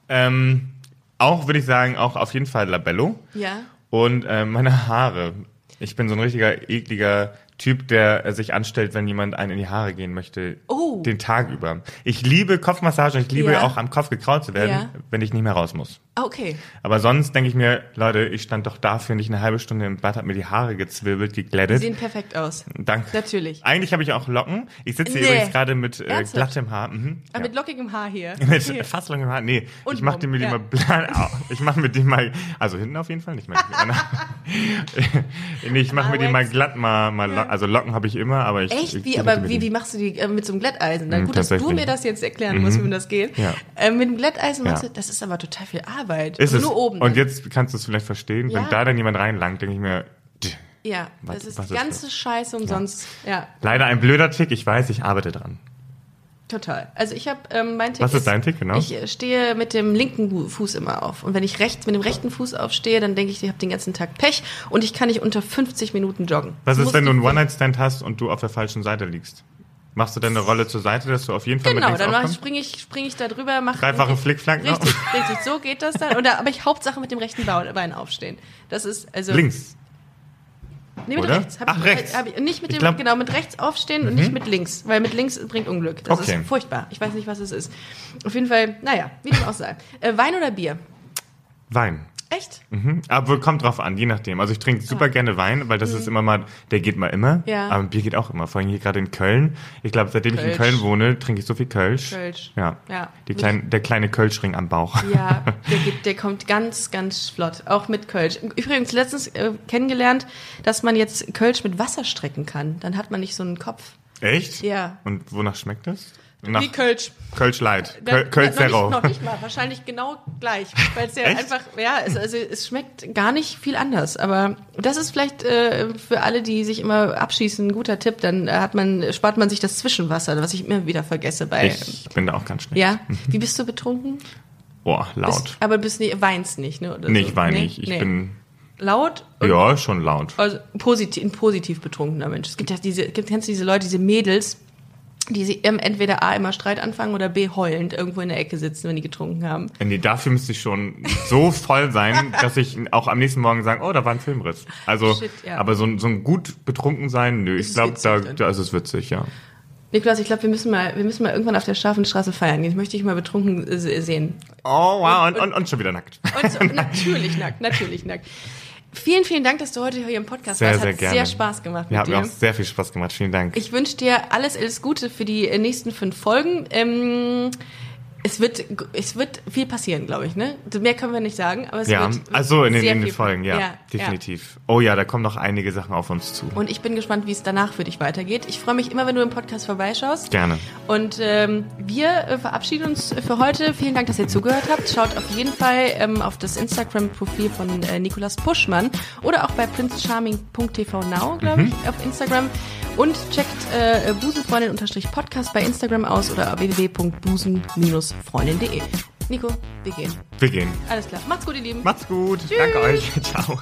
Ähm, auch würde ich sagen, auch auf jeden Fall Labello. Ja. Und äh, meine Haare. Ich bin so ein richtiger ekliger Typ, der äh, sich anstellt, wenn jemand einen in die Haare gehen möchte. Oh. Den Tag über. Ich liebe Kopfmassage und ich liebe Ja. auch am Kopf gekraut zu werden, Ja. wenn ich nicht mehr raus muss. Ah, okay. Aber sonst denke ich mir, Leute, ich stand doch dafür nicht eine halbe Stunde im Bad, hab mir die Haare gezwirbelt, Die geglättet. sehen perfekt aus. Danke. Natürlich. Eigentlich habe ich auch Locken. Ich sitze hier Nee. übrigens gerade mit äh, glattem Haar. Mhm. Aber Ja. mit lockigem Haar hier. Mit Hier. fast langem Haar. Nee, Und ich mache mir die ja. mal bla- au, Ich mache mir die mal, also hinten auf jeden Fall nicht mehr. nee, ich mache mir die mal glatt mal, mal lo- also Locken habe ich immer, aber ich Echt? ich, Wie, aber wie, wie machst du die äh, mit so einem Glätteisen? Dann Mhm, gut, dass du mir das jetzt erklären musst, wie das geht. Ja. Äh, mit dem Glätteisen machst Ja. du, das ist aber total viel Arbeit. Ist Also es? Nur oben. Und jetzt kannst du es vielleicht verstehen, Ja. wenn da dann jemand reinlangt, denke ich mir, Ja, Was- das ist was die ist ganze Scheiße umsonst. Ja. leider ein blöder Tick, ich weiß, ich arbeite dran. total. Also ich habe ähm, mein Tick Was ist dein Tick, genau? Ich äh, stehe mit dem linken Fu- Fuß immer auf. Und wenn ich rechts mit dem rechten Fuß aufstehe, dann denke ich, ich habe den ganzen Tag Pech und ich kann nicht unter 50 Minuten joggen. Was Das ist, wenn du einen One-Night-Stand hast und du auf der falschen Seite liegst? Machst du deine Rolle zur Seite, dass du auf jeden Fall Genau, mit links dann ich, aufkommst? springe ich, spring ich da drüber, mache Dreifache Flickflack noch? Richtig, richtig, so geht das dann. Oder, aber ich Hauptsache mit dem rechten Bein aufstehen. Das ist also Links. Nee, mit oder? rechts. Hab Ach, ich, rechts. Hab ich, nicht mit Ich dem, glaub- Mhm. genau, mit rechts aufstehen und nicht mit links, weil mit links bringt Unglück. Das Okay. ist furchtbar. Ich weiß nicht, was es ist. Auf jeden Fall, naja, wie dem auch sei. Äh, Wein oder Bier? Wein. Echt? Mhm. Aber kommt drauf an, je nachdem. Also ich trinke super gerne Wein, weil das ist immer mal, der geht mal immer. Mhm. Ja. Aber Bier geht auch immer. Vor allem hier gerade in Köln. Ich glaube, seitdem ich in Kölsch. Köln wohne, trinke ich so viel Kölsch. Kölsch. Ja. Ja. Die klein, der kleine Kölschring am Bauch. Ja, der, geht, der kommt ganz, ganz flott. Auch mit Kölsch. Übrigens letztens äh, kennengelernt, dass man jetzt Kölsch mit Wasser strecken kann. Dann hat man nicht so einen Kopf. Echt? Ja. Und wonach schmeckt das? Nach Wie Kölsch. Kölsch Light. Da- Köl Kölsch noch, nicht, Zero. noch nicht mal, wahrscheinlich genau gleich. Weil es ja Echt? einfach, ja, es, also es schmeckt gar nicht viel anders. Aber das ist vielleicht äh, für alle, die sich immer abschießen, ein guter Tipp. Dann äh, hat man, spart man sich das Zwischenwasser, was ich immer wieder vergesse bei. Ich bin da auch ganz schnell. Ja? Wie bist du betrunken? Boah, laut. Bist, aber bist nicht, weinst nicht, ne? Oder nee, so. ich weine Nee? nicht. Ich Nee. bin, laut ja, schon laut. also positiv, ein positiv betrunkener Mensch. Es gibt ja diese, kennst du diese Leute, diese Mädels, die sie entweder A immer Streit anfangen oder B heulend irgendwo in der Ecke sitzen, wenn die getrunken haben. Nee, dafür müsste ich schon so voll sein, dass ich auch am nächsten Morgen sagen, oh, da war ein Filmriss. Also, Shit, ja. aber so, ein- so ein gut betrunken sein, nö, ich glaube, da, da ist es witzig, ja. Niklas, ich glaube, wir müssen mal, wir müssen mal irgendwann auf der scharfen Straße feiern gehen. Ich möchte dich mal betrunken äh, se- sehen. Oh, wow, und, und, und schon wieder nackt. Und so, natürlich nackt, natürlich nackt. Vielen, vielen Dank, dass du heute hier im Podcast Sehr, warst. sehr Hat gerne. sehr Spaß gemacht Ja, hat mir auch sehr viel Spaß gemacht. Vielen Dank. Ich wünsche dir alles, alles Gute für die nächsten fünf Folgen. Ähm, es wird, es wird viel passieren, glaube ich, ne? Mehr können wir nicht sagen, aber es ja, wird also in den, in den Folgen, ja, definitiv. Oh ja, da kommen noch einige Sachen auf uns zu. Und ich bin gespannt, wie es danach für dich weitergeht. Ich freue mich immer, wenn du im Podcast vorbeischaust. Gerne. Und ähm, wir äh, verabschieden uns für heute. Vielen Dank, dass ihr zugehört habt. Schaut auf jeden Fall ähm, auf das Instagram-Profil von äh, Nikolas Puschmann oder auch bei princecharming.tv now, glaube Mhm. ich, auf Instagram. Und checkt äh, busenfreundin-podcast bei Instagram aus oder www.busen-freundin.de. Nico, wir gehen. Wir gehen. Alles klar. Macht's gut, ihr Lieben. Macht's gut. Danke euch. Ciao.